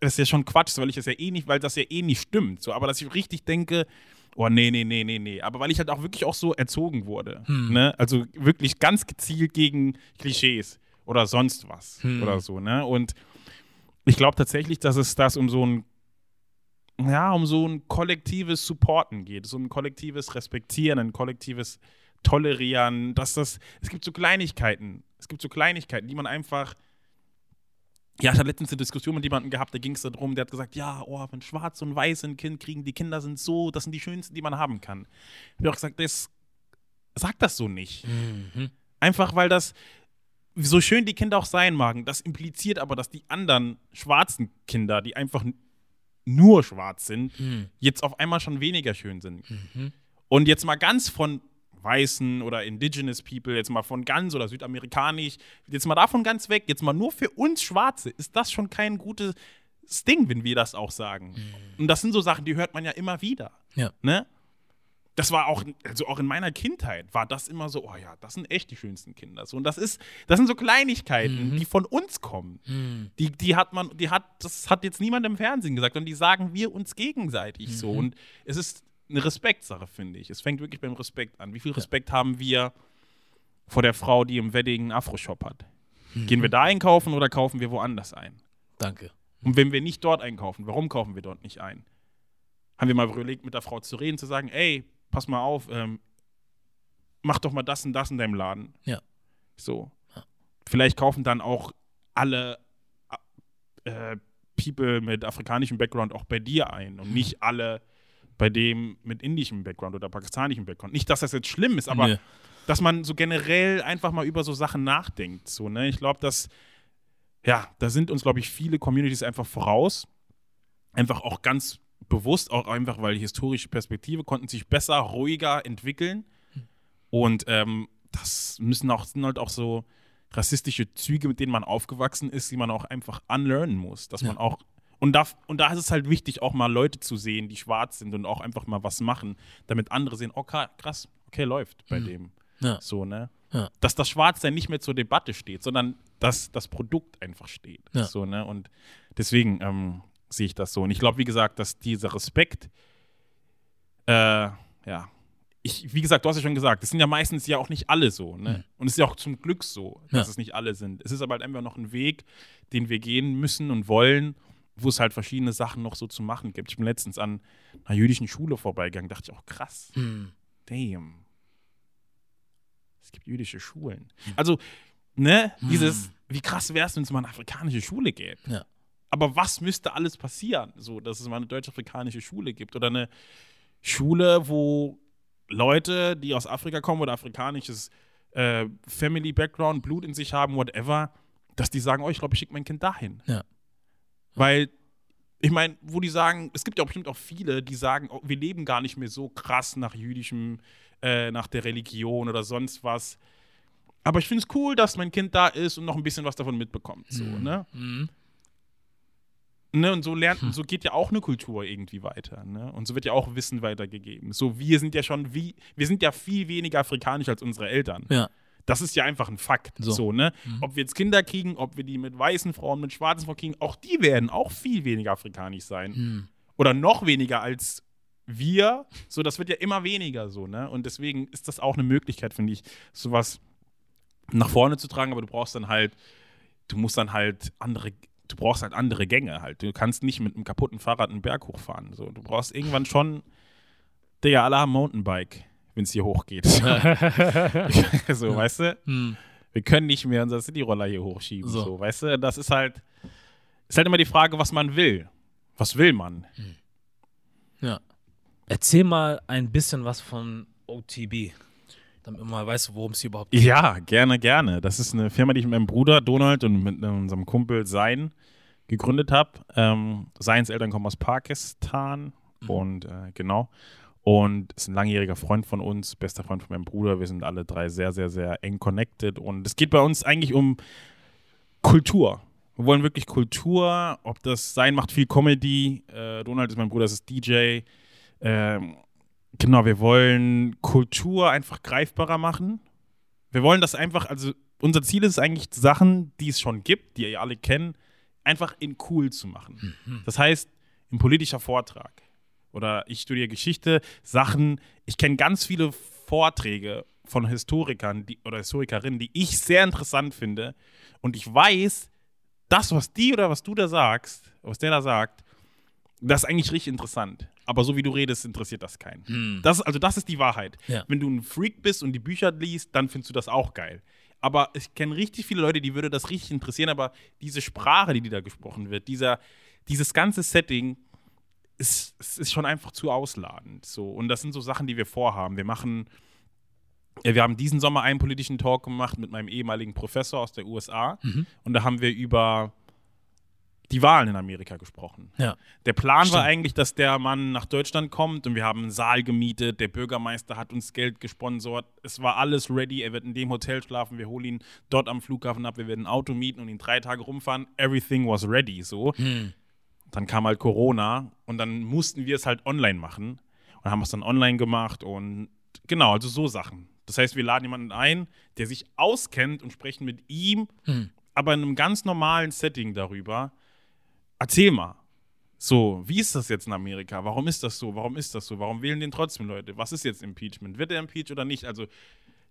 das ist ja schon Quatsch, weil ich das ja eh nicht, weil das ja eh nicht stimmt. So, aber dass ich richtig denke, oh nee, nee, nee, nee, nee. Aber weil ich halt auch wirklich auch so erzogen wurde. Ne? Also wirklich ganz gezielt gegen Klischees oder sonst was oder so, ne? Und ich glaube tatsächlich, dass es das um so ein ja, um so ein kollektives Supporten geht, so ein kollektives Respektieren, ein kollektives Tolerieren, dass das, es gibt so Kleinigkeiten, es gibt so Kleinigkeiten, die man einfach, ja, ich hatte letztens eine Diskussion mit jemandem gehabt, da ging es darum, der hat gesagt, ja, oh, wenn Schwarz und Weiß ein Kind kriegen, die Kinder sind so, das sind die schönsten, die man haben kann. Ich habe auch gesagt, das, sag das so nicht. Einfach weil das, so schön die Kinder auch sein magen, das impliziert aber, dass die anderen schwarzen Kinder, die einfach nur schwarz sind, jetzt auf einmal schon weniger schön sind. Und jetzt mal ganz von Weißen oder Indigenous People, jetzt mal von ganz oder südamerikanisch, jetzt mal davon ganz weg, jetzt mal nur für uns Schwarze, ist das schon kein gutes Ding, wenn wir das auch sagen. Und das sind so Sachen, die hört man ja immer wieder. Ja. Ne? Das war auch, also auch in meiner Kindheit war das immer so, oh ja, das sind echt die schönsten Kinder. So, und das ist, das sind so Kleinigkeiten, die von uns kommen. Die, die hat man, die hat, das hat jetzt niemand im Fernsehen gesagt und die sagen wir uns gegenseitig so. Und es ist eine Respektsache, finde ich. Es fängt wirklich beim Respekt an. Wie viel Respekt haben wir vor der Frau, die im Wedding einen Afro-Shop hat? Gehen wir da einkaufen oder kaufen wir woanders ein? Danke. Und wenn wir nicht dort einkaufen, warum kaufen wir dort nicht ein? Haben wir mal überlegt, mit der Frau zu reden, zu sagen, ey, pass mal auf, ähm, mach doch mal das und das in deinem Laden. Ja. So. Vielleicht kaufen dann auch alle äh, People mit afrikanischem Background auch bei dir ein und nicht alle bei dem mit indischem Background oder pakistanischem Background. Nicht, dass das jetzt schlimm ist, aber Nee. dass man so generell einfach mal über so Sachen nachdenkt. So, ne? Ich glaube, dass, ja, da sind uns, glaube ich, viele Communities einfach voraus. Einfach auch ganz bewusst, auch einfach, weil die historische Perspektive konnten sich besser, ruhiger entwickeln. Und ähm, das müssen auch, sind halt auch so rassistische Züge, mit denen man aufgewachsen ist, die man auch einfach unlearnen muss. Dass Ja. man auch. Und da, und da ist es halt wichtig, auch mal Leute zu sehen, die schwarz sind und auch einfach mal was machen, damit andere sehen, oh kra- krass, okay, läuft bei dem. Ja. So, ne? Ja. Dass das Schwarzsein nicht mehr zur Debatte steht, sondern dass das Produkt einfach steht. Ja. So, ne? Und deswegen ähm, sehe ich das so. Und ich glaube, wie gesagt, dass dieser Respekt, äh, ja, ich, wie gesagt, du hast ja schon gesagt, es sind ja meistens ja auch nicht alle so, ne? Und es ist ja auch zum Glück so, dass Ja. es nicht alle sind. Es ist aber halt einfach noch ein Weg, den wir gehen müssen und wollen, wo es halt verschiedene Sachen noch so zu machen gibt. Ich bin letztens an einer jüdischen Schule vorbeigegangen, dachte ich auch, krass, Hm. damn. Es gibt jüdische Schulen. Also, ne, dieses, wie krass wäre es, wenn es mal eine afrikanische Schule gäbe. Ja. Aber was müsste alles passieren, so, dass es mal eine deutsch-afrikanische Schule gibt oder eine Schule, wo Leute, die aus Afrika kommen oder afrikanisches äh, Family Background, Blut in sich haben, whatever, dass die sagen, oh, ich glaube, ich schicke mein Kind dahin. Ja. Weil, ich meine, wo die sagen, es gibt ja bestimmt auch viele, die sagen, oh, wir leben gar nicht mehr so krass nach jüdischem, äh, nach der Religion oder sonst was. Aber ich finde es cool, dass mein Kind da ist und noch ein bisschen was davon mitbekommt. So, ne? Mhm. Ne, und so lernt, so geht ja auch eine Kultur irgendwie weiter, ne? Und so wird ja auch Wissen weitergegeben. So, wir sind ja schon wie, wir sind ja viel weniger afrikanisch als unsere Eltern. Ja. Das ist ja einfach ein Fakt. So. So, ne? Ob wir jetzt Kinder kriegen, ob wir die mit weißen Frauen, mit schwarzen Frauen kriegen, auch die werden auch viel weniger afrikanisch sein. Hm. Oder noch weniger als wir. So, das wird ja immer weniger so, ne? Und deswegen ist das auch eine Möglichkeit, finde ich, sowas nach vorne zu tragen, aber du brauchst dann halt, du musst dann halt andere, du brauchst halt andere Gänge halt. Du kannst nicht mit einem kaputten Fahrrad einen Berg hochfahren. So, du brauchst irgendwann schon, Digga, alle haben Mountainbike, wenn es hier hochgeht. so, weißt du? Hm. Wir können nicht mehr unser Cityroller hier hochschieben. So. So. weißt du? Das ist halt, ist halt immer die Frage, was man will. Was will man? Ja. Erzähl mal ein bisschen was von OTB, damit man mal weiß, worum es hier überhaupt geht. Ja, gerne, gerne. Das ist eine Firma, die ich mit meinem Bruder Donald und mit unserem Kumpel Sein gegründet habe. Ähm, Seins Eltern kommen aus Pakistan und äh, genau. Und ist ein langjähriger Freund von uns, bester Freund von meinem Bruder. Wir sind alle drei sehr, sehr, sehr eng connected. Und es geht bei uns eigentlich um Kultur. Wir wollen wirklich Kultur. Ob das Sein macht viel Comedy. Äh, Donald ist mein Bruder, das ist DJ. Ähm, genau, wir wollen Kultur einfach greifbarer machen. Wir wollen das einfach, also unser Ziel ist eigentlich, Sachen, die es schon gibt, die ihr alle kennt, einfach in cool zu machen. Das heißt, ein politischer Vortrag oder ich studiere Geschichte, Sachen, ich kenne ganz viele Vorträge von Historikern die, oder Historikerinnen, die ich sehr interessant finde und ich weiß, das, was die oder was du da sagst, was der da sagt, das ist eigentlich richtig interessant. Aber so wie du redest, interessiert das keinen. Das, also das ist die Wahrheit. Ja. Wenn du ein Freak bist und die Bücher liest, dann findest du das auch geil. Aber ich kenne richtig viele Leute, die würde das richtig interessieren, aber diese Sprache, die, die da gesprochen wird, dieser, dieses ganze Setting, ist, es ist schon einfach zu ausladend. So. Und das sind so Sachen, die wir vorhaben. Wir machen, ja, wir haben diesen Sommer einen politischen Talk gemacht mit meinem ehemaligen Professor aus der USA. Und da haben wir über die Wahlen in Amerika gesprochen. Ja. Der Plan Stimmt. war eigentlich, dass der Mann nach Deutschland kommt und wir haben einen Saal gemietet. Der Bürgermeister hat uns Geld gesponsert. Es war alles ready. Er wird in dem Hotel schlafen. Wir holen ihn dort am Flughafen ab. Wir werden ein Auto mieten und ihn drei Tage rumfahren. Everything was ready. So. Dann kam halt Corona und dann mussten wir es halt online machen und haben es dann online gemacht und genau, also so Sachen. Das heißt, wir laden jemanden ein, der sich auskennt und sprechen mit ihm, aber in einem ganz normalen Setting darüber. Erzähl mal. So, wie ist das jetzt in Amerika? Warum ist das so? Warum ist das so? Warum wählen den trotzdem Leute? Was ist jetzt Impeachment? Wird er impeached oder nicht? Also,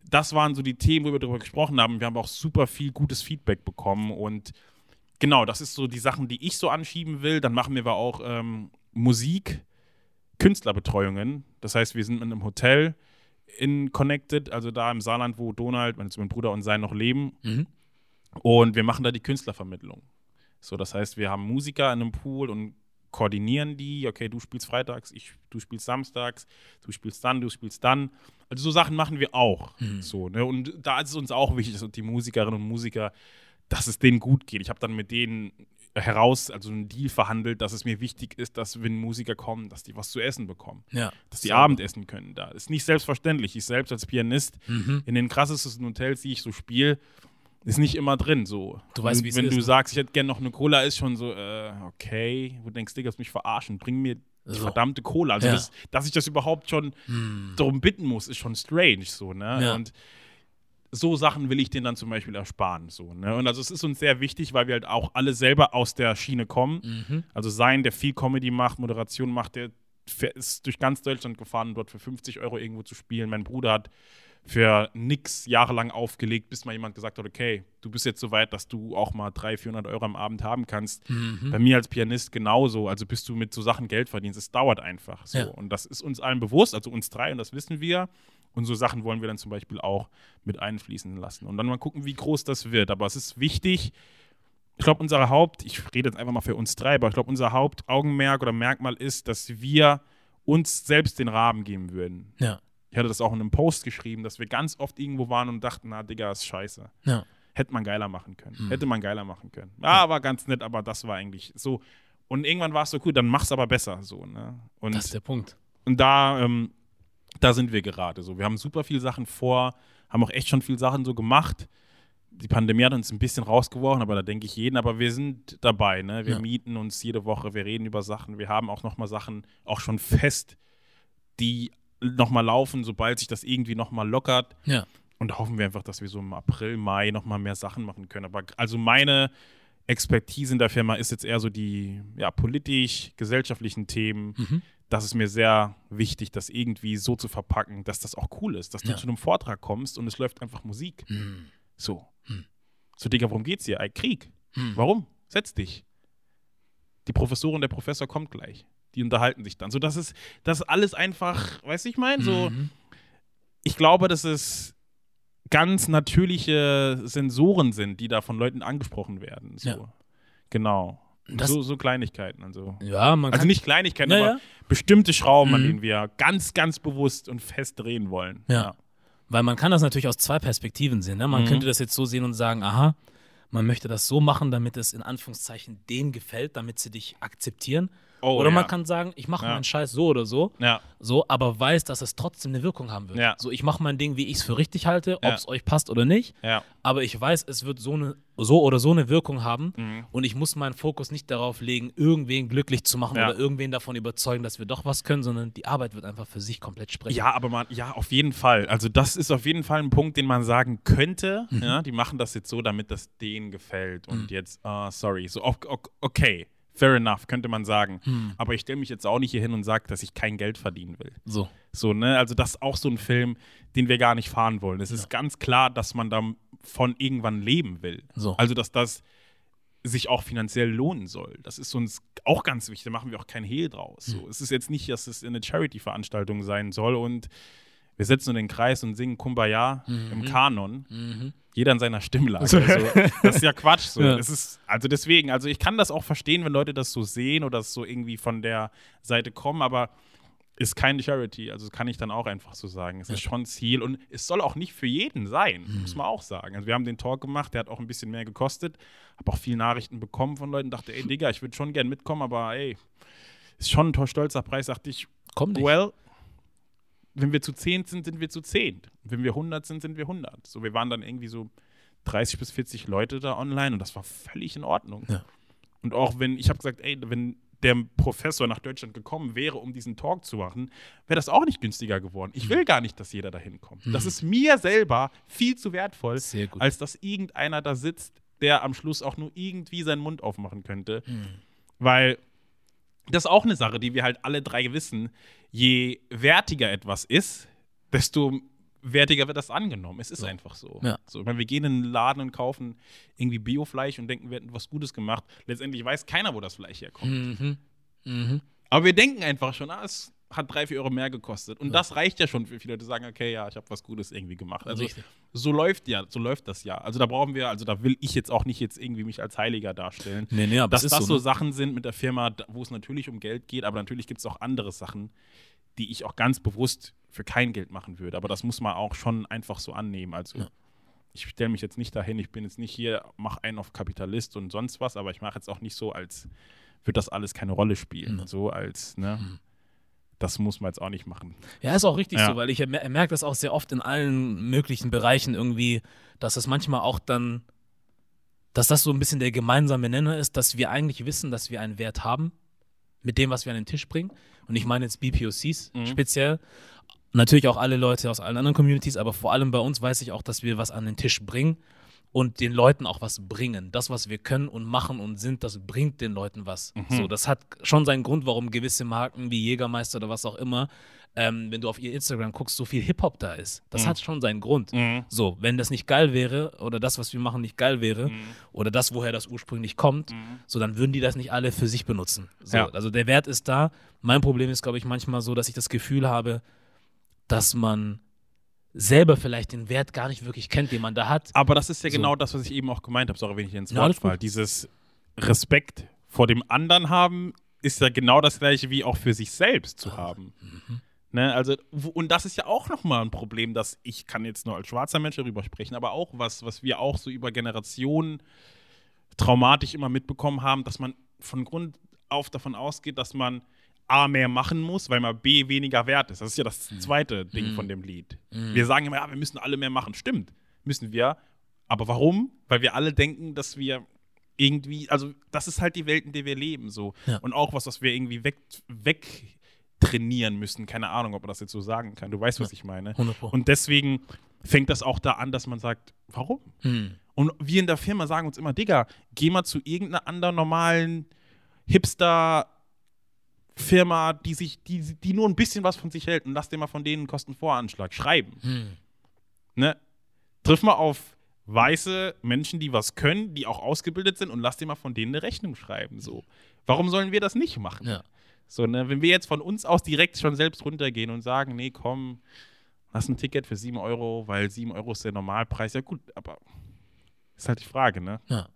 das waren so die Themen, wo wir darüber gesprochen haben. Wir haben auch super viel gutes Feedback bekommen und genau, das ist so die Sachen, die ich so anschieben will. Dann machen wir aber auch ähm, Musik, Künstlerbetreuungen. Das heißt, wir sind in einem Hotel in Connected, also da im Saarland, wo Donald, mein Bruder und sein noch leben. Mhm. Und wir machen da die Künstlervermittlung. So, das heißt, wir haben Musiker in einem Pool und koordinieren die. Okay, du spielst freitags, ich, du spielst samstags, du spielst dann, du spielst dann. Also so Sachen machen wir auch. So, ne? Und da ist es uns auch wichtig, dass die Musikerinnen und Musiker, dass es denen gut geht. Ich habe dann mit denen heraus, also einen Deal verhandelt, dass es mir wichtig ist, dass wenn Musiker kommen, dass die was zu essen bekommen Ja. dass die Sauber. Abendessen können da. Ist nicht selbstverständlich. Ich selbst als Pianist Mhm. in den krassesten Hotels, die ich so spiele, ist nicht immer drin so. Du weißt, Wenn- wie es Wenn ist, du ne? sagst, ich hätte gerne noch eine Cola, ist schon so, äh, okay. Du denkst, Digga, das mich verarschen. Bring mir die So. verdammte Cola. Also, Ja. das, dass ich das überhaupt schon Hm. darum bitten muss, ist schon strange so, ne? Ja. Und so Sachen will ich denen dann zum Beispiel ersparen. So, ne? Und also es ist uns sehr wichtig, weil wir halt auch alle selber aus der Schiene kommen. Mhm. Also sein, der viel Comedy macht, Moderation macht, der ist durch ganz Deutschland gefahren, dort für 50 Euro irgendwo zu spielen. Mein Bruder hat für nix jahrelang aufgelegt, bis mal jemand gesagt hat, okay, du bist jetzt so weit, dass du auch mal 300, 400 Euro am Abend haben kannst. Mhm. Bei mir als Pianist genauso. Also bis du mit so Sachen Geld verdienst, es dauert einfach so. Ja. Und das ist uns allen bewusst, also uns drei, und das wissen wir. Und so Sachen wollen wir dann zum Beispiel auch mit einfließen lassen. Und dann mal gucken, wie groß das wird. Aber es ist wichtig, ich glaube, unser Haupt, ich rede jetzt einfach mal für uns drei, aber ich glaube, unser Hauptaugenmerk oder Merkmal ist, dass wir uns selbst den Rahmen geben würden. Ja. Ich hatte das auch in einem Post geschrieben, dass wir ganz oft irgendwo waren und dachten, na, Digga, ist scheiße. Ja. Hätte man geiler machen können. Mhm. Hätte man geiler machen können. Ja, war ganz nett, aber das war eigentlich so. Und irgendwann war es so cool, dann mach's aber besser so. Ne? Und, Das ist der Punkt. und da, ähm, da sind wir gerade so. Wir haben super viele Sachen vor, haben auch echt schon viele Sachen so gemacht. Die Pandemie hat uns ein bisschen rausgeworfen, aber da denke ich jeden, aber wir sind dabei, ne? Wir Ja. mieten uns jede Woche, wir reden über Sachen, wir haben auch nochmal Sachen auch schon fest, die nochmal laufen, sobald sich das irgendwie nochmal lockert. Ja. Und da hoffen wir einfach, dass wir so im April, Mai nochmal mehr Sachen machen können. Aber also meine Expertise in der Firma ist jetzt eher so die ja, politisch-gesellschaftlichen Themen. Mhm. Das ist mir sehr wichtig, das irgendwie so zu verpacken, dass das auch cool ist, dass du Ja. zu einem Vortrag kommst und es läuft einfach Musik. Mhm. So. Hm. So, Digga, worum geht's hier? Ey, Krieg. Mhm. Warum? Setz dich. Die Professorin, der Professor kommt gleich. Die unterhalten sich dann. So, das ist, das ist alles einfach, weißt du, ich meine, so, Mhm. ich glaube, dass es ganz natürliche Sensoren sind, die da von Leuten angesprochen werden. So. Ja. Genau. Das- so, so Kleinigkeiten und so. Ja, man Also kann. nicht Kleinigkeiten, Ja, aber ja. bestimmte Schrauben, an Mhm. denen wir ganz, ganz bewusst und fest drehen wollen. Ja. Weil man kann das natürlich aus zwei Perspektiven sehen. Ne? Man Mhm. könnte das jetzt so sehen und sagen, aha, man möchte das so machen, damit es in Anführungszeichen denen gefällt, damit sie dich akzeptieren. Oh, oder ja. man kann sagen, ich mache Ja. meinen Scheiß so oder so, Ja, so, aber weiß, dass es trotzdem eine Wirkung haben wird. Ja. So, ich mache mein Ding, wie ich es für richtig halte, ob es euch passt oder nicht. Aber ich weiß, es wird so, eine, so oder so eine Wirkung haben Mhm. und ich muss meinen Fokus nicht darauf legen, irgendwen glücklich zu machen oder irgendwen davon überzeugen, dass wir doch was können, sondern die Arbeit wird einfach für sich komplett sprechen. Ja, aber man, ja, auf jeden Fall. Also, das ist auf jeden Fall ein Punkt, den man sagen könnte. Mhm. Die machen das jetzt so, damit das denen gefällt. Und jetzt, ah, sorry. So, ok- ok- okay, fair enough, könnte man sagen. Hm. Aber ich stelle mich jetzt auch nicht hier hin und sage, dass ich kein Geld verdienen will. So. So, ne? Also, das ist auch so ein Film, den wir gar nicht fahren wollen. Es ist ganz klar, dass man davon irgendwann leben will. So. Also, dass das sich auch finanziell lohnen soll. Das ist uns auch ganz wichtig. Da machen wir auch kein Hehl draus. Hm. So, es ist jetzt nicht, dass es eine Charity-Veranstaltung sein soll und wir setzen uns in den Kreis und singen Kumbaya im Kanon. Mhm. Jeder in seiner Stimmlage. Also, das ist ja Quatsch. So. Ja. Ist, also deswegen, also ich kann das auch verstehen, wenn Leute das so sehen oder das so irgendwie von der Seite kommen, aber ist keine Charity. Also das kann ich dann auch einfach so sagen. Es ist schon Ziel und es soll auch nicht für jeden sein, muss man auch sagen. Also wir haben den Talk gemacht, der hat auch ein bisschen mehr gekostet. Habe auch viele Nachrichten bekommen von Leuten, dachte, ey Digga, ich würde schon gern mitkommen, aber ey, ist schon ein stolzer Preis, dachte ich, Komm nicht. well, wenn wir zu 10 sind, sind wir zu 10. Wenn wir 100 sind, sind wir 100. So, wir waren dann irgendwie so 30 bis 40 Leute da online und das war völlig in Ordnung. Ja. Und auch wenn, ich habe gesagt, ey, wenn der Professor nach Deutschland gekommen wäre, um diesen Talk zu machen, wäre das auch nicht günstiger geworden. Ich will gar nicht, dass jeder da hinkommt. Das ist mir selber viel zu wertvoll, als dass irgendeiner da sitzt, der am Schluss auch nur irgendwie seinen Mund aufmachen könnte. Hm. Weil das ist auch eine Sache, die wir halt alle drei wissen. Je wertiger etwas ist, desto wertiger wird das angenommen. Es ist So. einfach so. Ja. so. Ich meine, wir gehen in den Laden und kaufen irgendwie Biofleisch und denken, wir hätten was Gutes gemacht. Letztendlich weiß keiner, wo das Fleisch herkommt. Mhm. Mhm. Aber wir denken einfach schon, ah, es hat drei, vier Euro mehr gekostet. Und das reicht ja schon für viele Leute, die sagen, okay, ja, ich habe was Gutes irgendwie gemacht. Also Richtig. so läuft ja, so läuft das ja. Also da brauchen wir, also da will ich jetzt auch nicht jetzt irgendwie mich als Heiliger darstellen Nee, nee, aber dass das ist so, so. ne? Sachen sind mit der Firma, wo es natürlich um Geld geht, aber natürlich gibt es auch andere Sachen, die ich auch ganz bewusst für kein Geld machen würde. Aber das muss man auch schon einfach so annehmen. Also Ja. ich stelle mich jetzt nicht dahin, ich bin jetzt nicht hier, mache einen auf Kapitalist und sonst was, aber ich mache jetzt auch nicht so, als würde das alles keine Rolle spielen. Mhm. So als, ne? Mhm. Das muss man jetzt auch nicht machen. Ja, ist auch richtig Ja. so, weil ich mer- merke das auch sehr oft in allen möglichen Bereichen irgendwie, dass es manchmal auch dann dass das so ein bisschen der gemeinsame Nenner ist, dass wir eigentlich wissen, dass wir einen Wert haben mit dem, was wir an den Tisch bringen. Und ich meine jetzt BPOCs Mhm. speziell. Natürlich auch alle Leute aus allen anderen Communities, aber vor allem bei uns weiß ich auch, dass wir was an den Tisch bringen und den Leuten auch was bringen. Das, was wir können und machen und sind, das bringt den Leuten was. Mhm. So, das hat schon seinen Grund, warum gewisse Marken wie Jägermeister oder was auch immer, ähm, wenn du auf ihr Instagram guckst, so viel Hip-Hop da ist. Das Mhm. hat schon seinen Grund. Mhm. So, wenn das nicht geil wäre oder das, was wir machen, nicht geil wäre Mhm. oder das, woher das ursprünglich kommt, Mhm. so, dann würden die das nicht alle für sich benutzen. So, Ja. Also der Wert ist da. Mein Problem ist, glaube ich, manchmal so, dass ich das Gefühl habe, dass man selber vielleicht den Wert gar nicht wirklich kennt, den man da hat. Aber das ist ja So. genau das, was ich eben auch gemeint habe, sorry, wenn ich ins Wort fall. Dieses Respekt vor dem anderen haben, ist ja genau das gleiche wie auch für sich selbst zu haben. Mhm. Ne, also, und das ist ja auch nochmal ein Problem, dass ich kann jetzt nur als schwarzer Mensch darüber sprechen, aber auch was, was wir auch so über Generationen traumatisch immer mitbekommen haben, dass man von Grund auf davon ausgeht, dass man A mehr machen muss, weil man B weniger wert ist. Das ist ja das zweite Ding Mhm. von dem Lied. Mhm. Wir sagen immer, ja, wir müssen alle mehr machen. Stimmt, müssen wir. Aber warum? Weil wir alle denken, dass wir irgendwie, also das ist halt die Welt, in der wir leben, so. Ja. Und auch was, was wir irgendwie weg, wegtrainieren müssen. Keine Ahnung, ob man das jetzt so sagen kann. Du weißt, was ich meine. 100 Pro. Und deswegen fängt das auch da an, dass man sagt, warum? Hm. Und wir in der Firma sagen uns immer, Digga, geh mal zu irgendeiner anderen normalen Hipster-Firma, die sich, die, die nur ein bisschen was von sich hält und lass dir mal von denen einen Kostenvoranschlag schreiben. Hm. Ne? Triff mal auf weiße Menschen, die was können, die auch ausgebildet sind und lass dir mal von denen eine Rechnung schreiben. So. Warum sollen wir das nicht machen? Ja. So, ne? Wenn wir jetzt von uns aus direkt schon selbst runtergehen und sagen, nee, komm, lass ein Ticket für 7 Euro, weil 7 Euro ist der Normalpreis. Ja gut, aber ist halt die Frage, ne? Ja.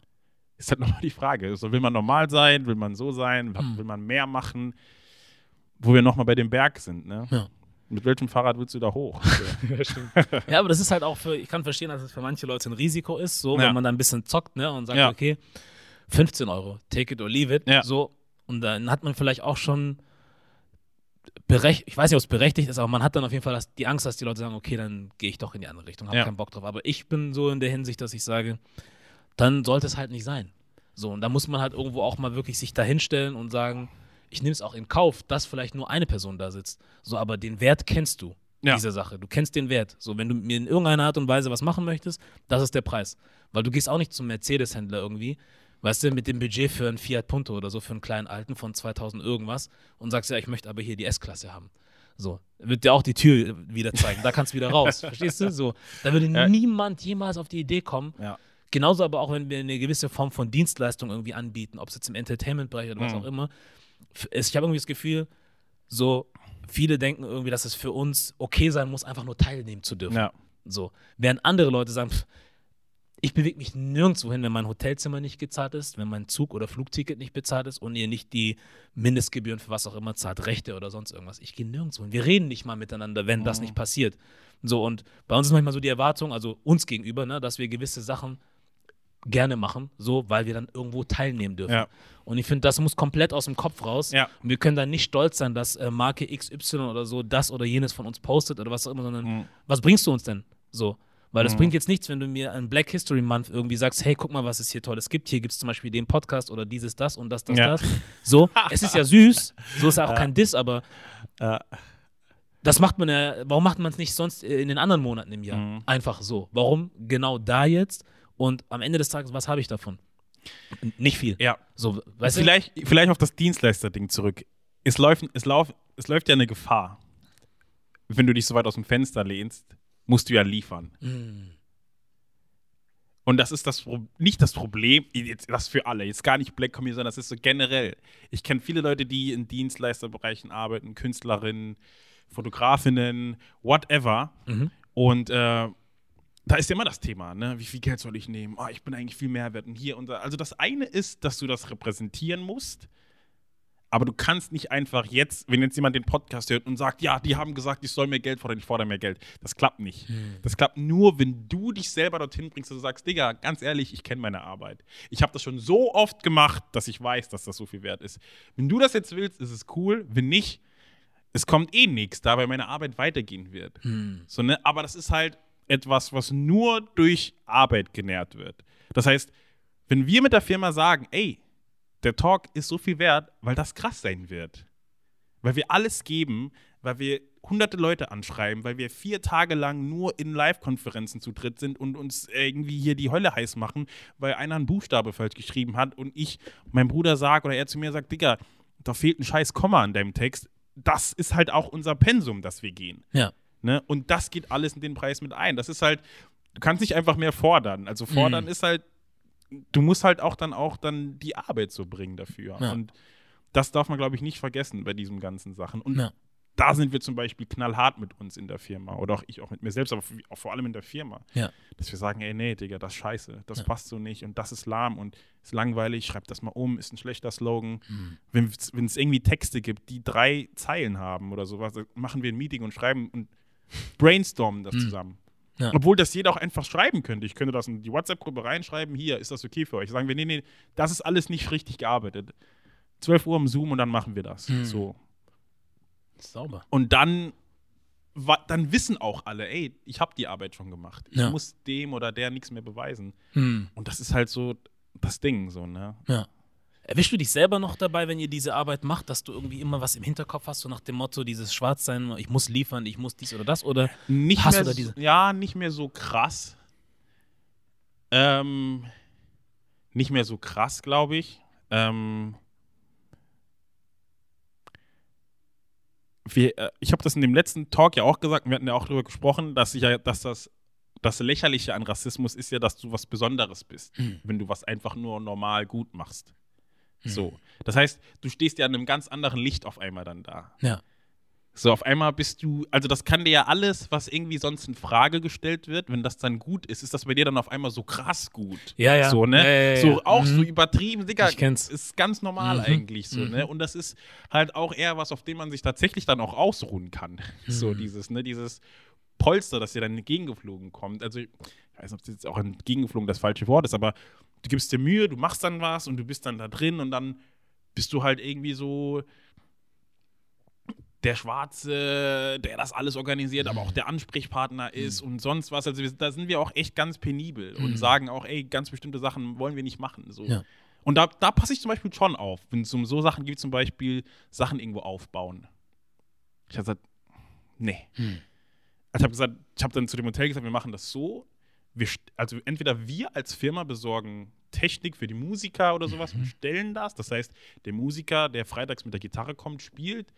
Ist halt nochmal die Frage. So, will man normal sein? Will man so sein? Hm. Will man mehr machen? Wo wir nochmal bei dem Berg sind, ne? Ja. Mit welchem Fahrrad willst du da hoch? Ja, aber das ist halt auch für, ich kann verstehen, dass es für manche Leute ein Risiko ist, so, Ja. wenn man da ein bisschen zockt, ne, und sagt, Ja. okay, 15 Euro, take it or leave it, so, und dann hat man vielleicht auch schon berechtigt, ich weiß nicht, ob es berechtigt ist, aber man hat dann auf jeden Fall das, die Angst, dass die Leute sagen, okay, dann gehe ich doch in die andere Richtung, habe keinen Bock drauf. Aber ich bin so in der Hinsicht, dass ich sage, dann sollte es halt nicht sein. So, und da muss man halt irgendwo auch mal wirklich sich dahinstellen und sagen, ich nehme es auch in Kauf, dass vielleicht nur eine Person da sitzt. So, aber den Wert kennst du Ja. dieser Sache. Du kennst den Wert. So, wenn du mir in irgendeiner Art und Weise was machen möchtest, das ist der Preis. Weil du gehst auch nicht zum Mercedes-Händler irgendwie, weißt du, mit dem Budget für einen Fiat Punto oder so, für einen kleinen Alten von 2000 irgendwas und sagst, ja, ich möchte aber hier die S-Klasse haben. So, wird dir auch die Tür wieder zeigen. Da kannst du wieder raus. Verstehst du? So, da würde Ja. niemand jemals auf die Idee kommen, ja. Genauso aber auch, wenn wir eine gewisse Form von Dienstleistung irgendwie anbieten, ob es jetzt im Entertainment-Bereich oder was Mhm. auch immer. Ich habe irgendwie das Gefühl, so viele denken irgendwie, dass es für uns okay sein muss, einfach nur teilnehmen zu dürfen. ja. So. Während andere Leute sagen, pff, ich bewege mich nirgendwo hin, wenn mein Hotelzimmer nicht gezahlt ist, wenn mein Zug- oder Flugticket nicht bezahlt ist und ihr nicht die Mindestgebühren für was auch immer zahlt, Rechte oder sonst irgendwas. Ich gehe nirgendwo hin. Wir reden nicht mal miteinander, wenn das Mhm. nicht passiert. So, und bei uns ist manchmal so die Erwartung, also uns gegenüber, ne, dass wir gewisse Sachen gerne machen, so, weil wir dann irgendwo teilnehmen dürfen. Ja. Und ich finde, das muss komplett aus dem Kopf raus. Ja. Und wir können dann nicht stolz sein, dass äh, Marke XY oder so das oder jenes von uns postet oder was auch immer, sondern Mhm. was bringst du uns denn? So. Weil es Mhm. bringt jetzt nichts, wenn du mir an Black History Month irgendwie sagst, hey, guck mal, was es hier Tolles gibt. Hier gibt es zum Beispiel den Podcast oder dieses, das und das, das, Ja. das. So, es ist ja süß, so ist ja auch kein Diss, aber das macht man ja, warum macht man es nicht sonst äh, in den anderen Monaten im Jahr? Mhm. Einfach so. Warum genau da jetzt? Und am Ende des Tages, was habe ich davon? Nicht viel. ja. So, weißt du? vielleicht, vielleicht auf das Dienstleister-Ding zurück. Es läuft, es, lauf, es läuft ja eine Gefahr. Wenn du dich so weit aus dem Fenster lehnst, musst du ja liefern. Mm, Und das ist das nicht das Problem, jetzt, das für alle, jetzt gar nicht Black Community, sondern das ist so generell. Ich kenne viele Leute, die in Dienstleisterbereichen arbeiten, Künstlerinnen, Fotografinnen, whatever. Mhm. Und äh, da ist ja immer das Thema, ne? Wie viel Geld soll ich nehmen? Ah, ich bin eigentlich viel mehr wert und hier und da. Also das eine ist, dass du das repräsentieren musst, aber du kannst nicht einfach jetzt, wenn jetzt jemand den Podcast hört und sagt, ja, die haben gesagt, ich soll mehr Geld fordern, ich fordere mehr Geld. Das klappt nicht. Das klappt nur, wenn du dich selber dorthin bringst und du sagst, Digga, ganz ehrlich, ich kenne meine Arbeit. Ich habe das schon so oft gemacht, dass ich weiß, dass das so viel wert ist. Wenn du das jetzt willst, ist es cool. Wenn nicht, es kommt eh nichts, da weil meine Arbeit weitergehen wird. Hm. So, ne? Aber das ist halt etwas, was nur durch Arbeit genährt wird. Das heißt, wenn wir mit der Firma sagen, ey, der Talk ist so viel wert, weil das krass sein wird. Weil wir alles geben, weil wir hunderte Leute anschreiben, weil wir vier Tage lang nur in Live-Konferenzen zu dritt sind und uns irgendwie hier die Hölle heiß machen, weil einer einen Buchstabe falsch geschrieben hat und ich, mein Bruder sagt oder er zu mir sagt, Digga, da fehlt ein scheiß Komma an deinem Text. Das ist halt auch unser Pensum, dass wir gehen. Ja. Ne? Und das geht alles in den Preis mit ein. Das ist halt, du kannst nicht einfach mehr fordern. Also fordern Mhm. ist halt, du musst halt auch dann auch dann die Arbeit so bringen dafür. Ja. Und das darf man, glaube ich, nicht vergessen bei diesen ganzen Sachen. Und Ja. da sind wir zum Beispiel knallhart mit uns in der Firma. Oder auch ich auch mit mir selbst, aber auch vor allem in der Firma. Ja. Dass wir sagen, ey, nee, Digga, das ist scheiße, das passt so nicht und das ist lahm und ist langweilig, schreib das mal um, ist ein schlechter Slogan. Mhm. Wenn es irgendwie Texte gibt, die drei Zeilen haben oder sowas, machen wir ein Meeting und schreiben und brainstormen das Mhm. zusammen. Ja. Obwohl das jeder auch einfach schreiben könnte. Ich könnte das in die WhatsApp-Gruppe reinschreiben, hier, ist das okay für euch? Sagen wir, nee, nee, das ist alles nicht richtig gearbeitet. 12 Uhr im Zoom und dann machen wir das. Mhm. So. Sauber. Und dann, dann wissen auch alle, ey, ich habe die Arbeit schon gemacht. Ich Ja. muss dem oder der nichts mehr beweisen. Mhm. Und das ist halt so das Ding, so, ne? Ja. Erwischst du dich selber noch dabei, wenn ihr diese Arbeit macht, dass du irgendwie immer was im Hinterkopf hast, so nach dem Motto, dieses Schwarzsein, ich muss liefern, ich muss dies oder das? Oder Nicht Hast mehr du da so, diese- Ja, nicht mehr so krass. Ähm, nicht mehr so krass, glaube ich. Ähm, wir, äh, ich habe das in dem letzten Talk ja auch gesagt, wir hatten ja auch darüber gesprochen, dass ich ja, dass das das Lächerliche an Rassismus ist ja, dass du was Besonderes bist, Hm. wenn du was einfach nur normal gut machst. So. Das heißt, du stehst ja in einem ganz anderen Licht auf einmal dann da. ja. So, auf einmal bist du, also das kann dir ja alles, was irgendwie sonst in Frage gestellt wird, wenn das dann gut ist, ist das bei dir dann auf einmal so krass gut. Ja, ja. So, ne? Ja, ja, ja, so auch Mhm. so übertrieben, Digga. Ich kenn's. Ist ganz normal Mhm. eigentlich so, Mhm. ne? Und das ist halt auch eher was, auf dem man sich tatsächlich dann auch ausruhen kann. So Mhm. dieses, ne, dieses Polster, das dir dann entgegengeflogen kommt. Also, ich weiß nicht, ob das jetzt auch entgegengeflogen das falsche Wort ist, aber du gibst dir Mühe, du machst dann was und du bist dann da drin und dann bist du halt irgendwie so der Schwarze, der das alles organisiert, aber auch der Ansprechpartner ist und sonst was. Also da sind wir auch echt ganz penibel und Mhm. sagen auch, ey, ganz bestimmte Sachen wollen wir nicht machen. So. Ja. Und da, da passe ich zum Beispiel schon auf, wenn es um so Sachen geht, zum Beispiel Sachen irgendwo aufbauen. Ich habe gesagt, nee. Hm. Also ich habe gesagt, ich habe dann zu dem Hotel gesagt, wir machen das so. Wir, also entweder wir als Firma besorgen Technik für die Musiker oder sowas und stellen das. Das heißt, der Musiker, der freitags mit der Gitarre kommt, spielt,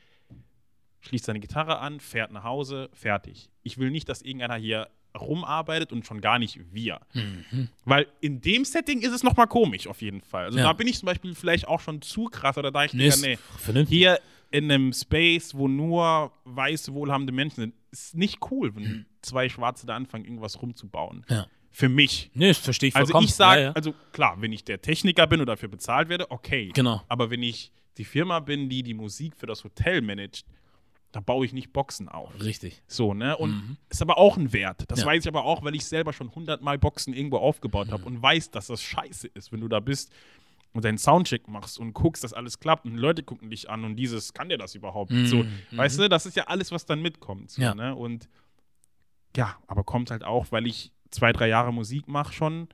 schließt seine Gitarre an, fährt nach Hause, fertig. Ich will nicht, dass irgendeiner hier rumarbeitet und schon gar nicht wir. Mhm. Weil in dem Setting ist es nochmal komisch, auf jeden Fall. Also Ja. da bin ich zum Beispiel vielleicht auch schon zu krass oder da ich Nee, denke, nee, hier in einem Space, wo nur weiße, wohlhabende Menschen sind, ist nicht cool, wenn zwei Schwarze da anfangen, irgendwas rumzubauen. Ja. Für mich. Nee, das verstehe ich Also vollkommen. ich sage, ja, ja. also klar, wenn ich der Techniker bin und dafür bezahlt werde, okay. Genau. Aber wenn ich die Firma bin, die die Musik für das Hotel managt, da baue ich nicht Boxen auf. Richtig. So, ne? Und Mhm. ist aber auch ein Wert. Das Ja. weiß ich aber auch, weil ich selber schon hundertmal Boxen irgendwo aufgebaut Mhm. habe und weiß, dass das scheiße ist, wenn du da bist und deinen Soundcheck machst und guckst, dass alles klappt und Leute gucken dich an und dieses, kann der das überhaupt? Mhm. So, Mhm. weißt du, das ist ja alles, was dann mitkommt. So, Ja. ne? Und ja, aber kommt halt auch, weil ich zwei, drei Jahre Musik mache schon,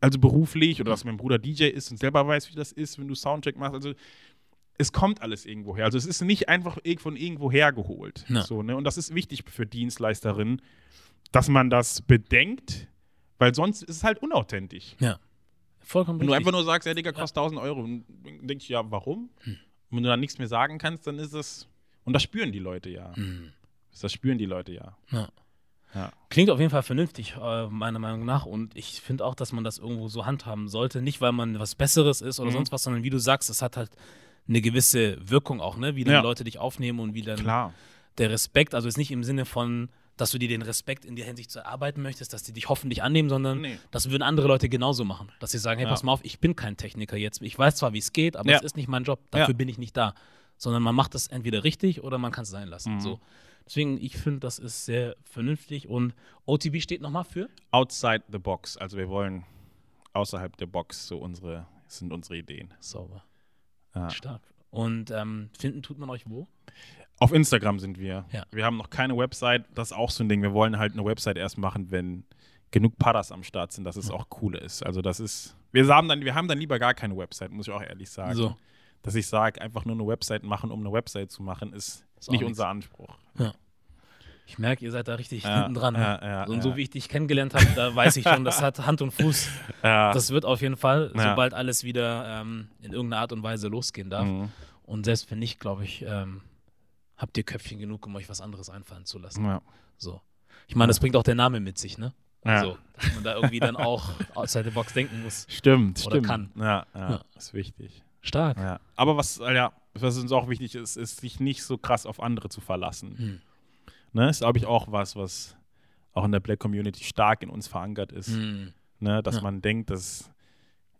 also beruflich oder dass mein Bruder DJ ist und selber weiß, wie das ist, wenn du Soundcheck machst. Also es kommt alles irgendwo her. Also es ist nicht einfach von irgendwo hergeholt. Ja. So, ne? Und das ist wichtig für Dienstleisterinnen, dass man das bedenkt, weil sonst ist es halt unauthentisch. Ja. Vollkommen Wenn du einfach nur sagst, ja, Digga, kostet 1000 Euro, und dann denke ich, ja, warum? Hm. Und wenn du dann nichts mehr sagen kannst, dann ist es, und das spüren die Leute ja. Mhm. Das spüren die Leute ja. Ja. Ja. Klingt auf jeden Fall vernünftig, äh, meiner Meinung nach. Und ich finde auch, dass man das irgendwo so handhaben sollte. Nicht, weil man was Besseres ist oder Mhm. sonst was, sondern wie du sagst, es hat halt eine gewisse Wirkung auch, ne? Wie dann Ja. Leute dich aufnehmen und wie dann Klar. der Respekt, also ist nicht im Sinne von, dass du dir den Respekt in der Hinsicht zu erarbeiten möchtest, dass die dich hoffentlich annehmen, sondern Nee. das würden andere Leute genauso machen. Dass sie sagen, hey, Ja. pass mal auf, ich bin kein Techniker jetzt. Ich weiß zwar, wie es geht, aber Ja. es ist nicht mein Job. Dafür Ja. bin ich nicht da. Sondern man macht das entweder richtig oder man kann es sein lassen. Mhm. So. Deswegen, ich finde, das ist sehr vernünftig. Und OTB steht nochmal für? Outside the box. Also wir wollen außerhalb der Box so unsere, sind unsere Ideen. Sauber. Stark. Und ähm, finden tut man euch wo? Auf Instagram sind wir. Ja. Wir haben noch keine Website. Das ist auch so ein Ding. Wir wollen halt eine Website erst machen, wenn genug Paras am Start sind, dass es auch cool ist. Also das ist, Wir haben, dann, wir haben dann lieber gar keine Website, muss ich auch ehrlich sagen. So. Dass ich sage, einfach nur eine Website machen, um eine Website zu machen, ist, Ist nicht unser Anspruch. Ich merke, ihr seid da richtig Ja, hinten dran. ne? ja, ja, und ja. so wie ich dich kennengelernt habe, da weiß ich schon, das hat Hand und Fuß. Ja. Das wird auf jeden Fall, Ja. sobald alles wieder ähm, in irgendeiner Art und Weise losgehen darf. Mhm. Und selbst wenn nicht, glaube ich, ähm, habt ihr Köpfchen genug, um euch was anderes einfallen zu lassen. Ja. So. Ich meine, das bringt auch der Name mit sich, ne? Ja. So, dass man da irgendwie dann auch outside the box denken muss. Stimmt, Oder stimmt. kann. Ja, ja, Ja. ist wichtig. Stark. Ja. Aber was, ja, was uns auch wichtig ist, ist, sich nicht so krass auf andere zu verlassen. Hm. Ne, ist, glaube ich, auch was, was auch in der Black Community stark in uns verankert ist. Hm. Ne, dass Ja. man denkt, dass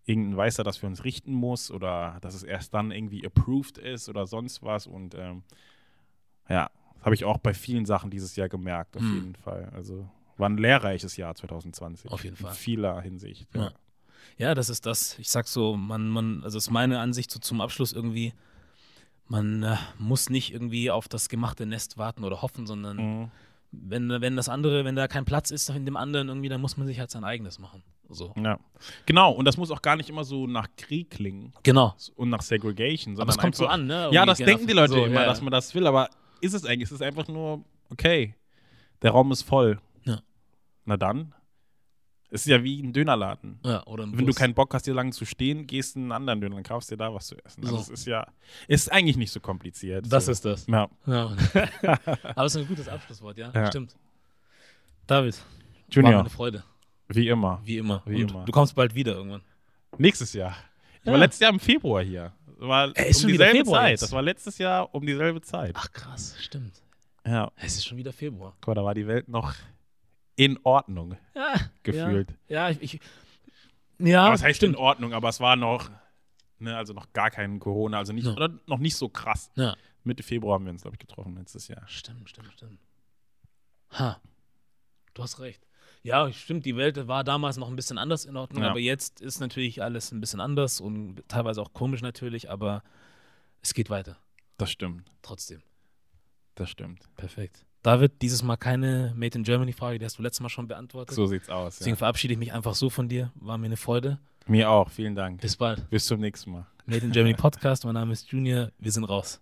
irgendein Weißer, dass wir uns richten muss oder dass es erst dann irgendwie approved ist oder sonst was. Und ähm, ja, das habe ich auch bei vielen Sachen dieses Jahr gemerkt, auf Hm. jeden Fall. Also war ein lehrreiches Jahr 2020. Auf jeden Fall. In vieler Hinsicht. Ja. Ja, das ist das. Ich sag so, man, man, also ist meine Ansicht so zum Abschluss irgendwie, man äh, muss nicht irgendwie auf das gemachte Nest warten oder hoffen, sondern Mhm. wenn, wenn das andere, wenn da kein Platz ist in dem anderen irgendwie, dann muss man sich halt sein eigenes machen. So. Ja. Genau, und das muss auch gar nicht immer so nach Krieg klingen Genau. und nach Segregation, sondern Aber es kommt so einfach, an, ne? Ja, Irgendwie das genau. denken die Leute So, immer, ja. dass man das will, aber ist es eigentlich? Es ist einfach nur, okay, der Raum ist voll. Ja. Na dann. Es ist ja wie ein Dönerladen. Ja, oder im Wenn du Bus. keinen Bock hast, hier lang zu stehen, gehst in einen anderen Döner und kaufst dir da was zu essen. Also So. es ist ja, ist eigentlich nicht so kompliziert. Das so. ist das. Ja. Ja. Aber es ist ein gutes Abschlusswort, ja? Ja. Stimmt. David, war Junior, eine Freude. wie immer. Wie immer. Wie Und immer. Du kommst bald wieder irgendwann. Nächstes Jahr. Ich war Ja. letztes Jahr im Februar hier. Das war Ey, ist um schon wieder dieselbe Februar Zeit. jetzt. Das war letztes Jahr um dieselbe Zeit. Ach krass, stimmt. Ja. Es ist schon wieder Februar. Guck mal, da war die Welt noch in Ordnung Ja, gefühlt. Ja, ich. ich ja, aber es heißt stimmt. in Ordnung, aber es war noch, ne, also noch gar kein Corona, also nicht, Ja. oder noch nicht so krass. Ja. Mitte Februar haben wir uns, glaube ich, getroffen letztes Jahr. Stimmt, stimmt, stimmt. Ha. Du hast recht. Ja, stimmt, die Welt war damals noch ein bisschen anders in Ordnung, Ja. aber jetzt ist natürlich alles ein bisschen anders und teilweise auch komisch natürlich, aber es geht weiter. Das stimmt, Trotzdem. das stimmt. Perfekt. David, dieses Mal keine Made in Germany Frage, die hast du letztes Mal schon beantwortet. So sieht's aus. Deswegen Ja. verabschiede ich mich einfach so von dir. War mir eine Freude. Mir auch, vielen Dank. Bis bald. Bis zum nächsten Mal. Made in Germany Podcast. Mein Name ist Junior. Wir sind raus.